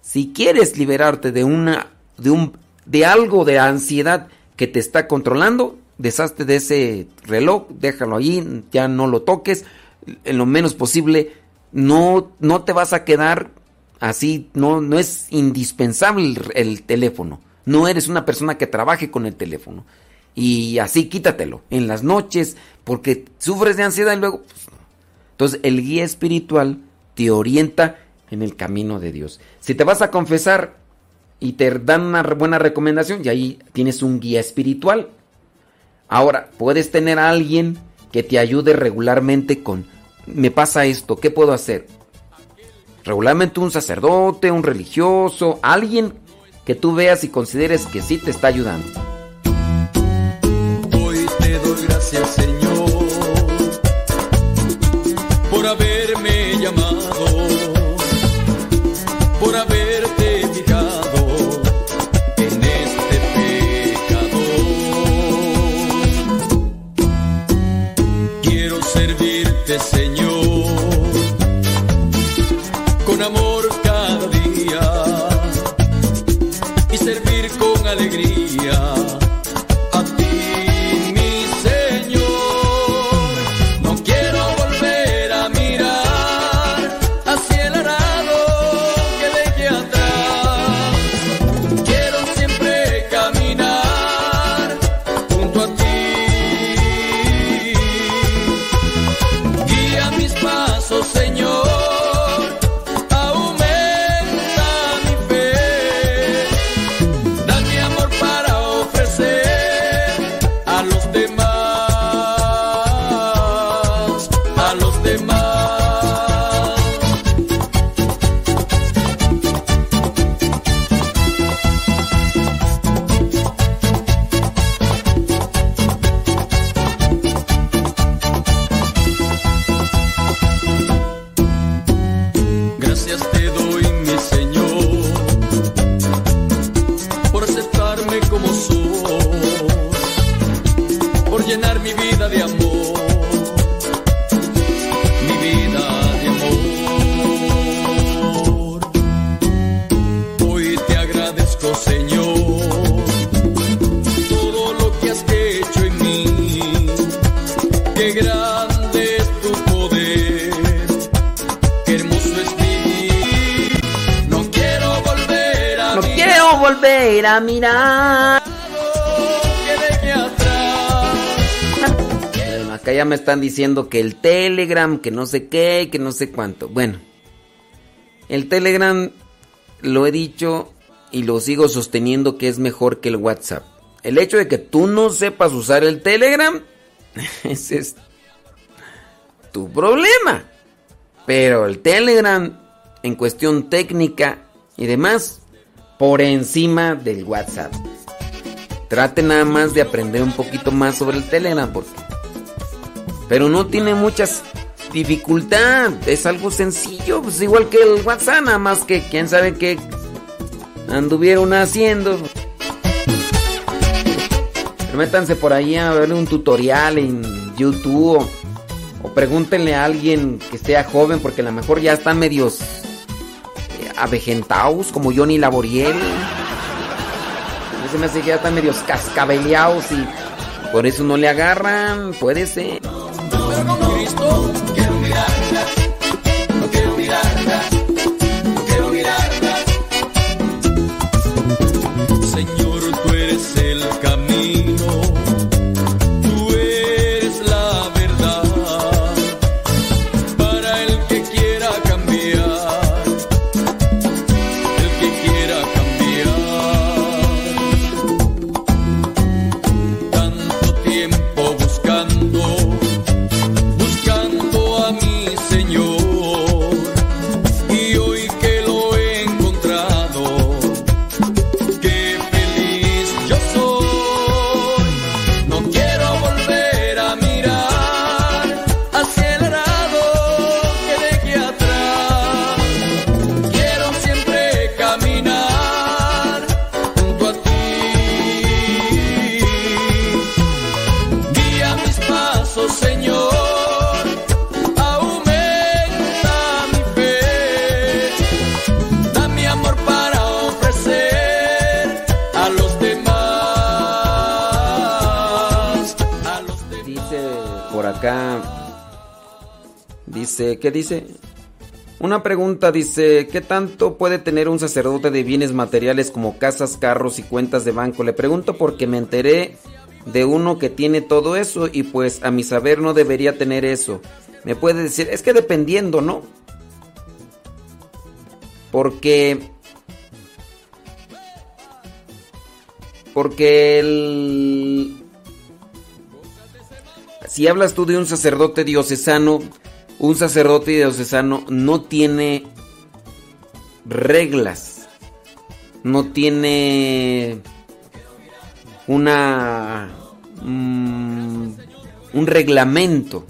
si quieres liberarte de una de un de algo de ansiedad que te está controlando, deshazte de ese reloj, déjalo ahí, ya no lo toques, en lo menos posible, no no te vas a quedar así, no no es indispensable el teléfono. No eres una persona que trabaje con el teléfono. Y así quítatelo en las noches porque sufres de ansiedad y luego pues. Entonces, el guía espiritual te orienta en el camino de Dios. Si te vas a confesar y te dan una buena recomendación, y ahí tienes un guía espiritual. Ahora, puedes tener a alguien que te ayude regularmente con, me pasa esto, ¿qué puedo hacer? Regularmente un sacerdote, un religioso, alguien que tú veas y consideres que sí te está ayudando. Me están diciendo que el Telegram, que no sé qué, que no sé cuánto. Bueno, el Telegram lo he dicho y lo sigo sosteniendo que es mejor que el WhatsApp. El hecho de que tú no sepas usar el Telegram, ese es tu problema. Pero el Telegram, en cuestión técnica y demás, por encima del WhatsApp. Trate nada más de aprender un poquito más sobre el Telegram, porque. Pero no tiene muchas dificultad. Es algo sencillo, pues igual que el WhatsApp, nada más que quién sabe qué anduvieron haciendo. Pero Métanse por ahí a ver un tutorial en YouTube o, pregúntenle a alguien que sea joven porque a lo mejor ya están medios eh, avejentados como Johnny Laboriel. Mí se me hace que ya están medios cascabeleados y por eso no le agarran. Puede ser. Cristo Dice, ¿qué dice? Una pregunta dice, ¿qué tanto puede tener un sacerdote de bienes materiales como casas, carros y cuentas de banco? Le pregunto porque me enteré de uno que tiene todo eso y pues a mi saber no debería tener eso. Me puede decir, es que dependiendo, ¿no? Porque... Porque el... Si hablas tú de un sacerdote diocesano, un sacerdote diocesano no tiene reglas, no tiene una mm, un reglamento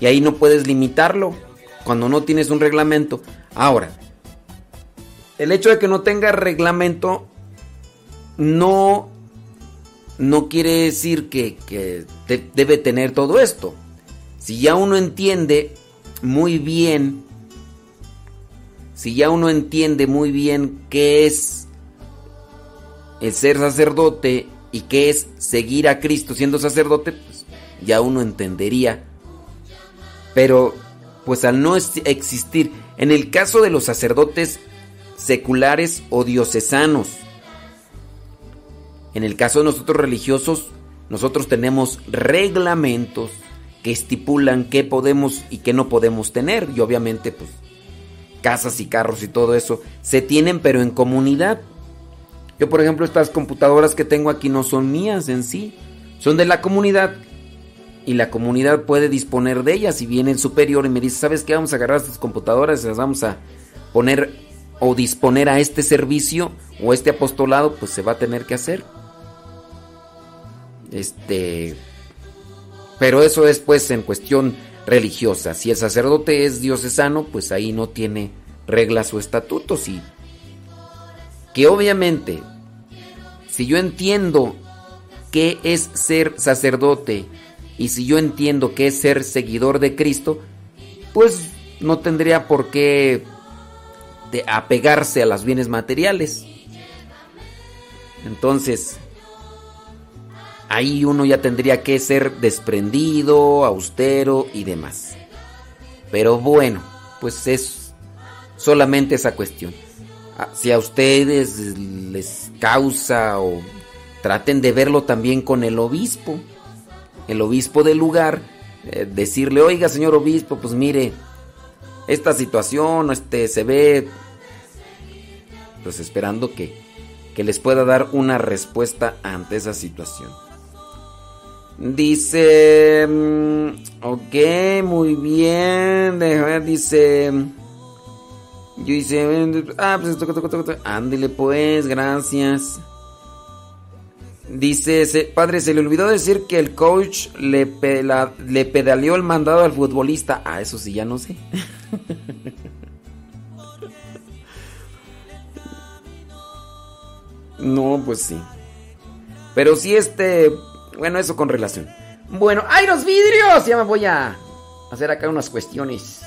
y ahí no puedes limitarlo cuando no tienes un reglamento. Ahora, el hecho de que no tenga reglamento no no quiere decir que, que debe tener todo esto. Si ya uno entiende muy bien, si ya uno entiende muy bien qué es el ser sacerdote y qué es seguir a Cristo siendo sacerdote, pues ya uno entendería. Pero, pues al no existir, en el caso de los sacerdotes seculares o diocesanos, en el caso de nosotros religiosos, nosotros tenemos reglamentos que estipulan qué podemos y qué no podemos tener. Y obviamente, pues, casas y carros y todo eso se tienen, pero en comunidad. Yo, por ejemplo, estas computadoras que tengo aquí no son mías en sí, son de la comunidad. Y la comunidad puede disponer de ellas. Si viene el superior y me dice, ¿sabes qué? Vamos a agarrar estas computadoras y las vamos a poner o disponer a este servicio o este apostolado, pues se va a tener que hacer. Este. Pero eso es pues en cuestión religiosa. Si el sacerdote es diocesano, pues ahí no tiene reglas o estatutos. Y que obviamente, si yo entiendo qué es ser sacerdote y si yo entiendo qué es ser seguidor de Cristo, pues no tendría por qué de apegarse a los bienes materiales. Entonces, ahí uno ya tendría que ser desprendido, austero y demás. Pero bueno, pues es solamente esa cuestión. Ah, Si a ustedes les causa o traten de verlo también con el obispo, el obispo del lugar, eh, decirle, oiga señor obispo, pues mire, esta situación este, se ve, pues esperando que, que les pueda dar una respuesta ante esa situación. Dice, mm, ok, muy bien, ver, dice, yo dice, ah, pues toca, toca, toca, ándele pues, gracias. Dice, padre, se le olvidó decir que el coach le, le pedaleó el mandado al futbolista. Ah, eso sí, ya no sé. no, pues sí. Pero sí, este. Bueno, eso con relación. Bueno, ¡ay, los vidrios! Ya me voy a hacer acá unas cuestiones.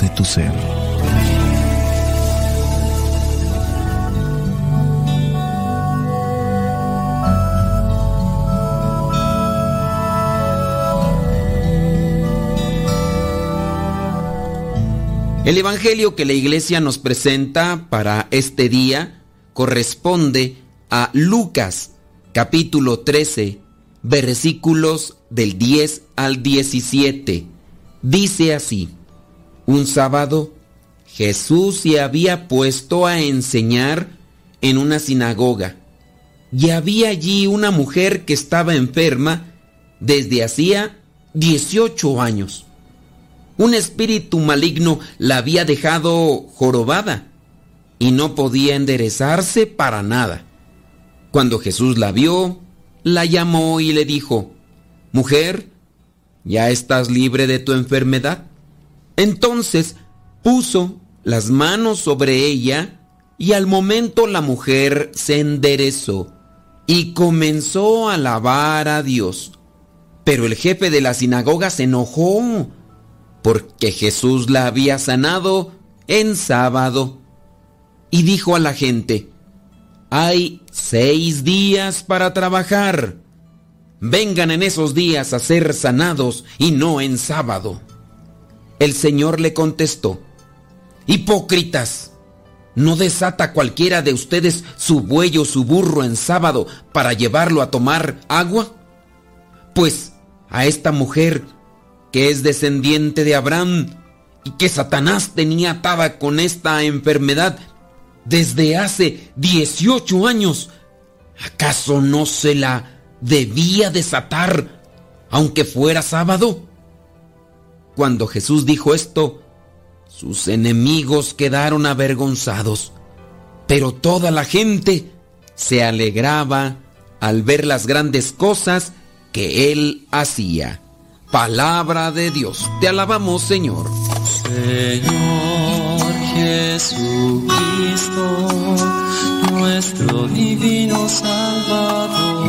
De tu ser. El Evangelio que la iglesia nos presenta para este día corresponde a Lucas capítulo 13 versículos del 10 al 17. Dice así, un sábado Jesús se había puesto a enseñar en una sinagoga y había allí una mujer que estaba enferma desde hacía 18 años. Un espíritu maligno la había dejado jorobada y no podía enderezarse para nada. Cuando Jesús la vio, la llamó y le dijo, Mujer, ¿ya estás libre de tu enfermedad? Entonces puso las manos sobre ella y al momento la mujer se enderezó y comenzó a alabar a Dios. Pero el jefe de la sinagoga se enojó porque Jesús la había sanado en sábado. Y dijo a la gente, hay seis días para trabajar. Vengan en esos días a ser sanados y no en sábado. El Señor le contestó, Hipócritas, ¿no desata cualquiera de ustedes su buey o su burro en sábado para llevarlo a tomar agua? Pues a esta mujer que es descendiente de Abraham y que Satanás tenía atada con esta enfermedad, desde hace 18 años, ¿acaso no se la debía desatar aunque fuera sábado? Cuando Jesús dijo esto, sus enemigos quedaron avergonzados, pero toda la gente se alegraba al ver las grandes cosas que él hacía. Palabra de Dios, te alabamos Señor. Señor Jesucristo, nuestro divino Salvador,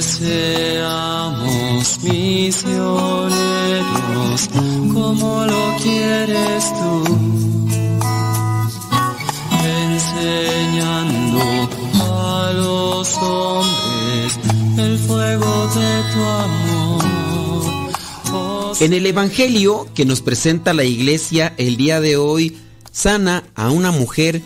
Seamos misioneros como lo quieres tú enseñando a los hombres el fuego de tu amor. En el Evangelio que nos presenta la iglesia el día de hoy, sana a una mujer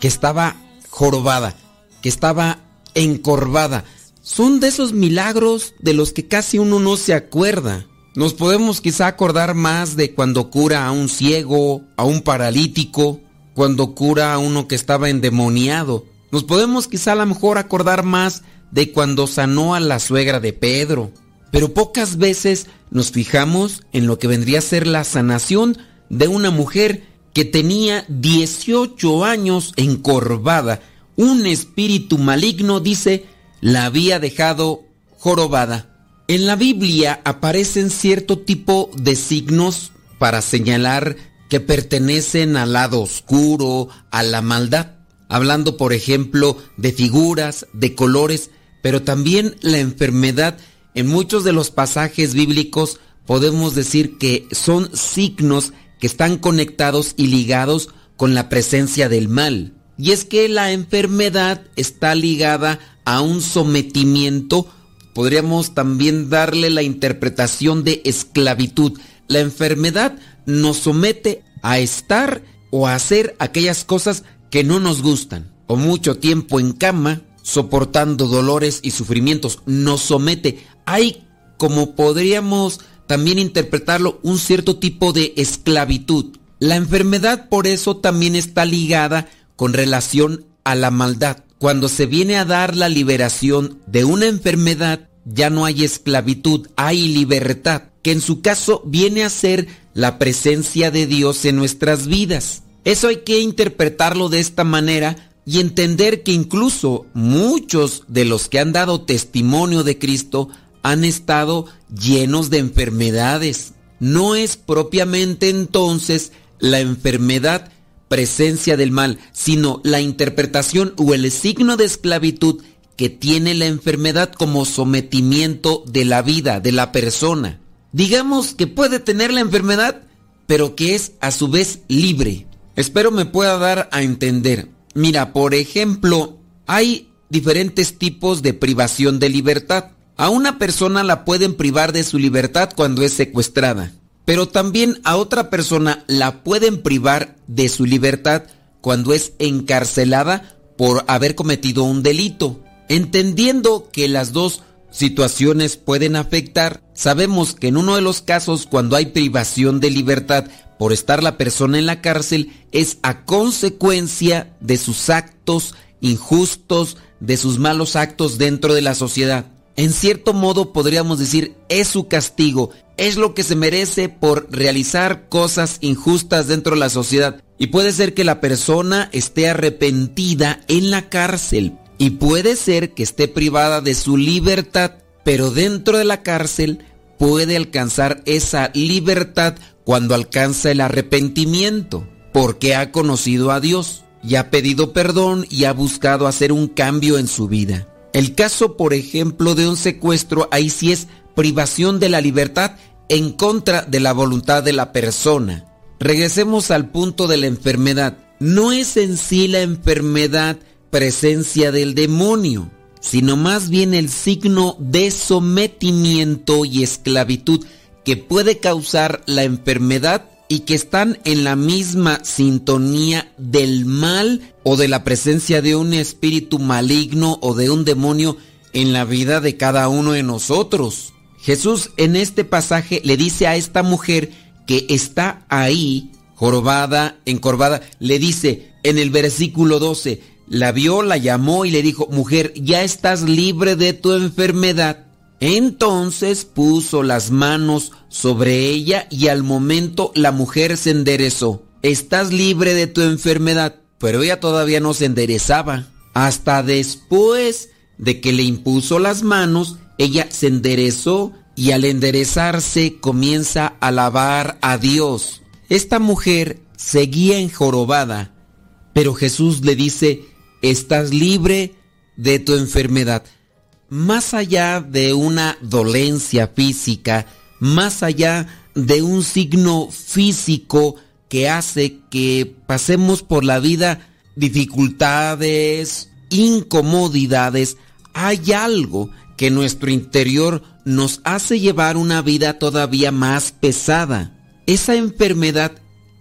que estaba jorobada, que estaba encorvada. Son de esos milagros de los que casi uno no se acuerda. Nos podemos quizá acordar más de cuando cura a un ciego, a un paralítico, cuando cura a uno que estaba endemoniado. Nos podemos quizá a lo mejor acordar más de cuando sanó a la suegra de Pedro. Pero pocas veces nos fijamos en lo que vendría a ser la sanación de una mujer que tenía 18 años encorvada. Un espíritu maligno, dice, la había dejado jorobada. En la Biblia aparecen cierto tipo de signos para señalar que pertenecen al lado oscuro, a la maldad, hablando por ejemplo de figuras, de colores, pero también la enfermedad. En muchos de los pasajes bíblicos podemos decir que son signos que están conectados y ligados con la presencia del mal. Y es que la enfermedad está ligada a un sometimiento, podríamos también darle la interpretación de esclavitud. La enfermedad nos somete a estar o a hacer aquellas cosas que no nos gustan. O mucho tiempo en cama, soportando dolores y sufrimientos, nos somete. Hay, como podríamos también interpretarlo, un cierto tipo de esclavitud. La enfermedad por eso también está ligada con relación a la maldad. Cuando se viene a dar la liberación de una enfermedad, ya no hay esclavitud, hay libertad, que en su caso viene a ser la presencia de Dios en nuestras vidas. Eso hay que interpretarlo de esta manera y entender que incluso muchos de los que han dado testimonio de Cristo han estado llenos de enfermedades. No es propiamente entonces la enfermedad presencia del mal, sino la interpretación o el signo de esclavitud que tiene la enfermedad como sometimiento de la vida, de la persona. Digamos que puede tener la enfermedad, pero que es a su vez libre. Espero me pueda dar a entender. Mira, por ejemplo, hay diferentes tipos de privación de libertad. A una persona la pueden privar de su libertad cuando es secuestrada, pero también a otra persona la pueden privar de su libertad cuando es encarcelada por haber cometido un delito. Entendiendo que las dos situaciones pueden afectar, sabemos que en uno de los casos cuando hay privación de libertad por estar la persona en la cárcel es a consecuencia de sus actos injustos, de sus malos actos dentro de la sociedad. En cierto modo podríamos decir es su castigo, es lo que se merece por realizar cosas injustas dentro de la sociedad. Y puede ser que la persona esté arrepentida en la cárcel, y puede ser que esté privada de su libertad, pero dentro de la cárcel puede alcanzar esa libertad cuando alcanza el arrepentimiento, porque ha conocido a Dios y ha pedido perdón y ha buscado hacer un cambio en su vida. El caso, por ejemplo, de un secuestro, ahí sí es privación de la libertad en contra de la voluntad de la persona. regresemos al punto de la enfermedad. No es en sí la enfermedad presencia del demonio, sino más bien el signo de sometimiento y esclavitud que puede causar la enfermedad y que están en la misma sintonía del mal o de la presencia de un espíritu maligno o de un demonio en la vida de cada uno de nosotros. Jesús en este pasaje le dice a esta mujer que está ahí, jorobada, encorvada, le dice en el versículo 12, la vio, la llamó y le dijo, mujer, ya estás libre de tu enfermedad. Entonces puso las manos sobre ella y al momento la mujer se enderezó. Estás libre de tu enfermedad, pero ella todavía no se enderezaba. Hasta después de que le impuso las manos, ella se enderezó y al enderezarse comienza a alabar a Dios. Esta mujer seguía enjorobada, pero Jesús le dice, estás libre de tu enfermedad más allá de una dolencia física, más allá de un signo físico que hace que pasemos por la vida dificultades, incomodidades, hay algo que nuestro interior nos hace llevar una vida todavía más pesada. Esa enfermedad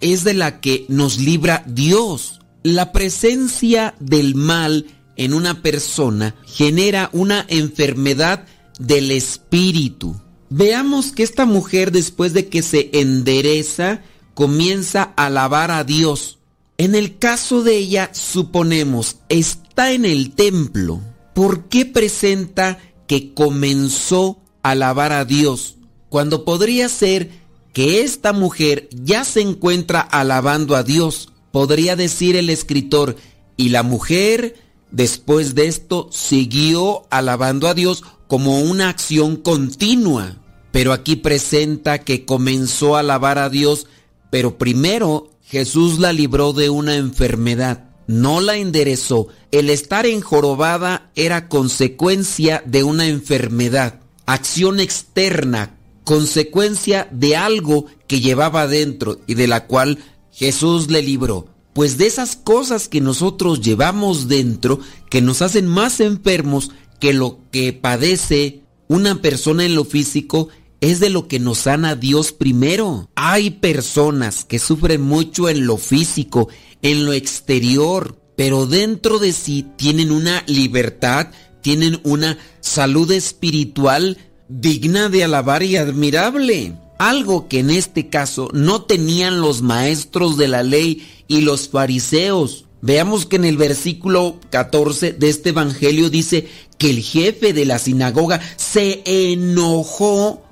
es de la que nos libra Dios. La presencia del mal en una persona genera una enfermedad del espíritu. Veamos que esta mujer después de que se endereza comienza a alabar a Dios. En el caso de ella, suponemos, está en el templo. ¿Por qué presenta que comenzó a alabar a Dios? Cuando podría ser que esta mujer ya se encuentra alabando a Dios. Podría decir el escritor, y la mujer Después de esto siguió alabando a Dios como una acción continua. Pero aquí presenta que comenzó a alabar a Dios, pero primero Jesús la libró de una enfermedad, no la enderezó. El estar enjorobada era consecuencia de una enfermedad, acción externa, consecuencia de algo que llevaba dentro y de la cual Jesús le libró pues de esas cosas que nosotros llevamos dentro, que nos hacen más enfermos que lo que padece una persona en lo físico, es de lo que nos sana Dios primero. Hay personas que sufren mucho en lo físico, en lo exterior, pero dentro de sí tienen una libertad, tienen una salud espiritual digna de alabar y admirable. Algo que en este caso no tenían los maestros de la ley y los fariseos. Veamos que en el versículo 14 de este Evangelio dice que el jefe de la sinagoga se enojó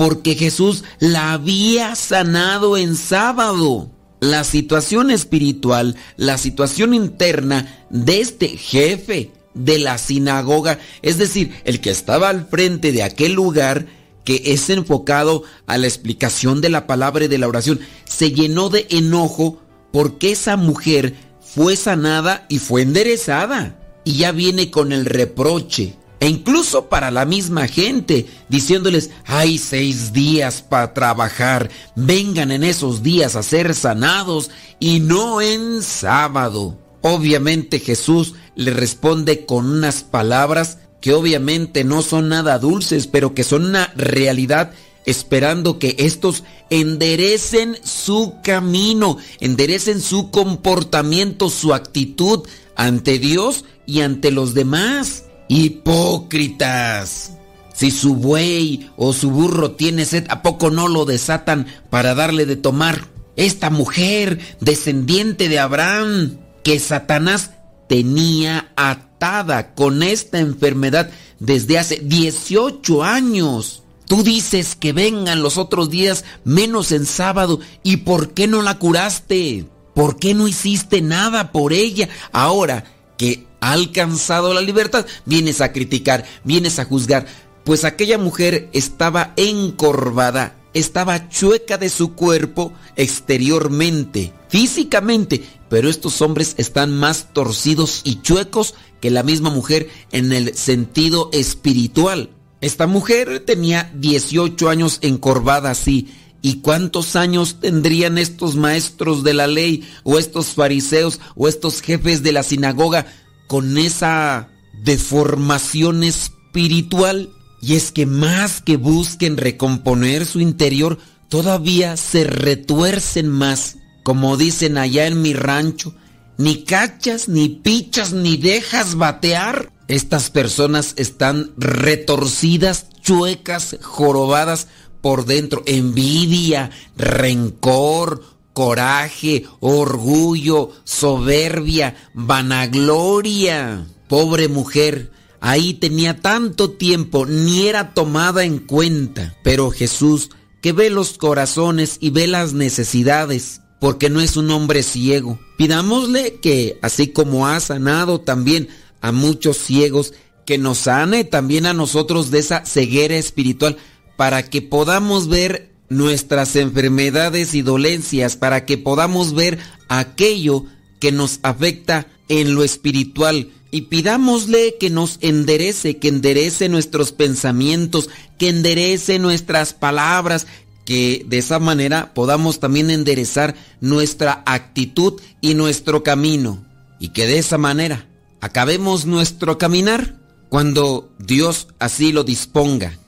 porque Jesús la había sanado en sábado. La situación espiritual, la situación interna de este jefe de la sinagoga, es decir, el que estaba al frente de aquel lugar, que es enfocado a la explicación de la palabra y de la oración, se llenó de enojo porque esa mujer fue sanada y fue enderezada. Y ya viene con el reproche. E incluso para la misma gente, diciéndoles, hay seis días para trabajar, vengan en esos días a ser sanados y no en sábado. Obviamente Jesús le responde con unas palabras que obviamente no son nada dulces, pero que son una realidad esperando que estos enderecen su camino, enderecen su comportamiento, su actitud ante Dios y ante los demás. Hipócritas. Si su buey o su burro tiene sed, ¿a poco no lo desatan para darle de tomar? Esta mujer, descendiente de Abraham, que Satanás tenía atada con esta enfermedad desde hace 18 años. Tú dices que vengan los otros días menos en sábado. ¿Y por qué no la curaste? ¿Por qué no hiciste nada por ella? Ahora que ha alcanzado la libertad, vienes a criticar, vienes a juzgar. Pues aquella mujer estaba encorvada, estaba chueca de su cuerpo exteriormente, físicamente, pero estos hombres están más torcidos y chuecos que la misma mujer en el sentido espiritual. Esta mujer tenía 18 años encorvada así ¿Y cuántos años tendrían estos maestros de la ley o estos fariseos o estos jefes de la sinagoga con esa deformación espiritual? Y es que más que busquen recomponer su interior, todavía se retuercen más. Como dicen allá en mi rancho, ni cachas, ni pichas, ni dejas batear. Estas personas están retorcidas, chuecas, jorobadas por dentro. Envidia, rencor, coraje, orgullo, soberbia, vanagloria. Pobre mujer, ahí tenía tanto tiempo, ni era tomada en cuenta. Pero Jesús, que ve los corazones y ve las necesidades, porque no es un hombre ciego. Pidámosle que, así como ha sanado también a muchos ciegos, que nos sane también a nosotros de esa ceguera espiritual, para que podamos ver nuestras enfermedades y dolencias, para que podamos ver aquello que nos afecta en lo espiritual. Y pidámosle que nos enderece, que enderece nuestros pensamientos, que enderece nuestras palabras, que de esa manera podamos también enderezar nuestra actitud y nuestro camino. Y que de esa manera acabemos nuestro caminar cuando Dios así lo disponga.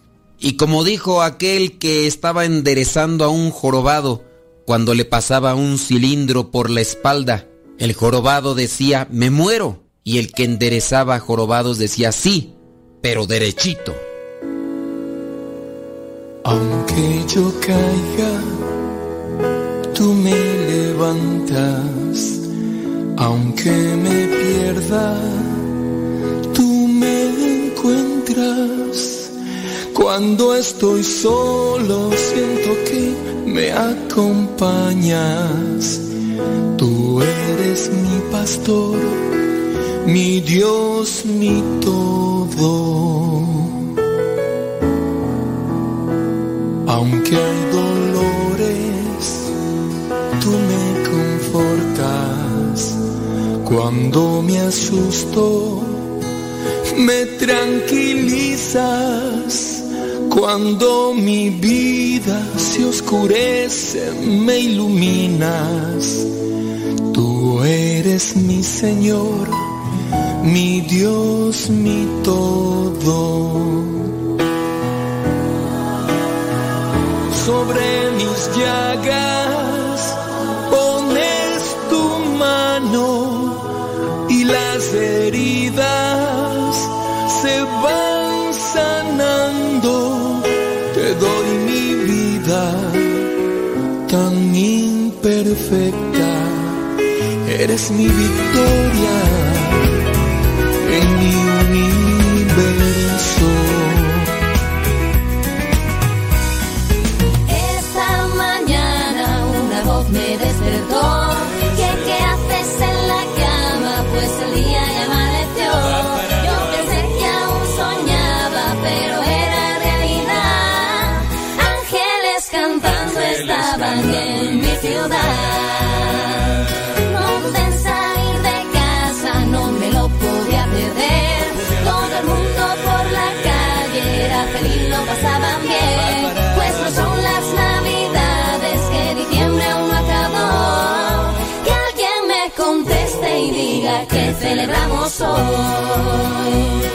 Y como dijo aquel que estaba enderezando a un jorobado cuando le pasaba un cilindro por la espalda, el jorobado decía, me muero. Y el que enderezaba jorobados decía, sí, pero derechito. Aunque yo caiga, tú me levantas. Aunque me pierda, tú me encuentras. Cuando estoy solo, siento que me acompañas. Tú eres mi pastor, mi Dios, mi todo. Aunque hay dolores, tú me confortas. Cuando me asusto, me tranquilizas. Cuando mi vida se oscurece, me iluminas. Tú eres mi Señor, mi Dios, mi todo. sobre mis llagas pones tu mano y las heridas imperfecta, eres mi victoria que celebramos hoy.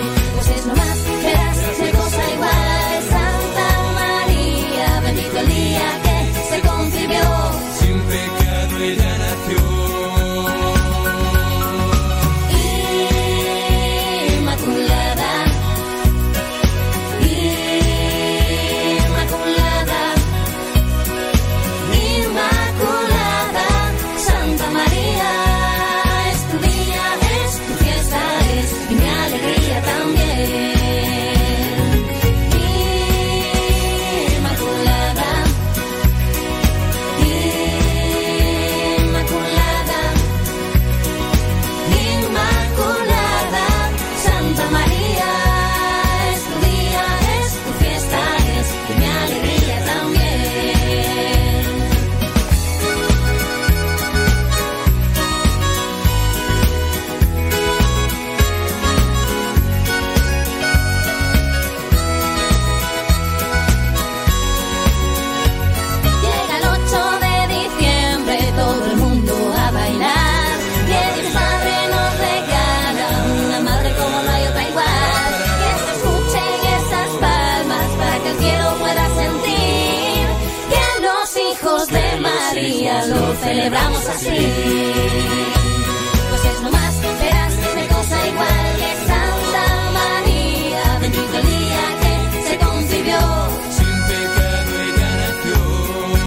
你。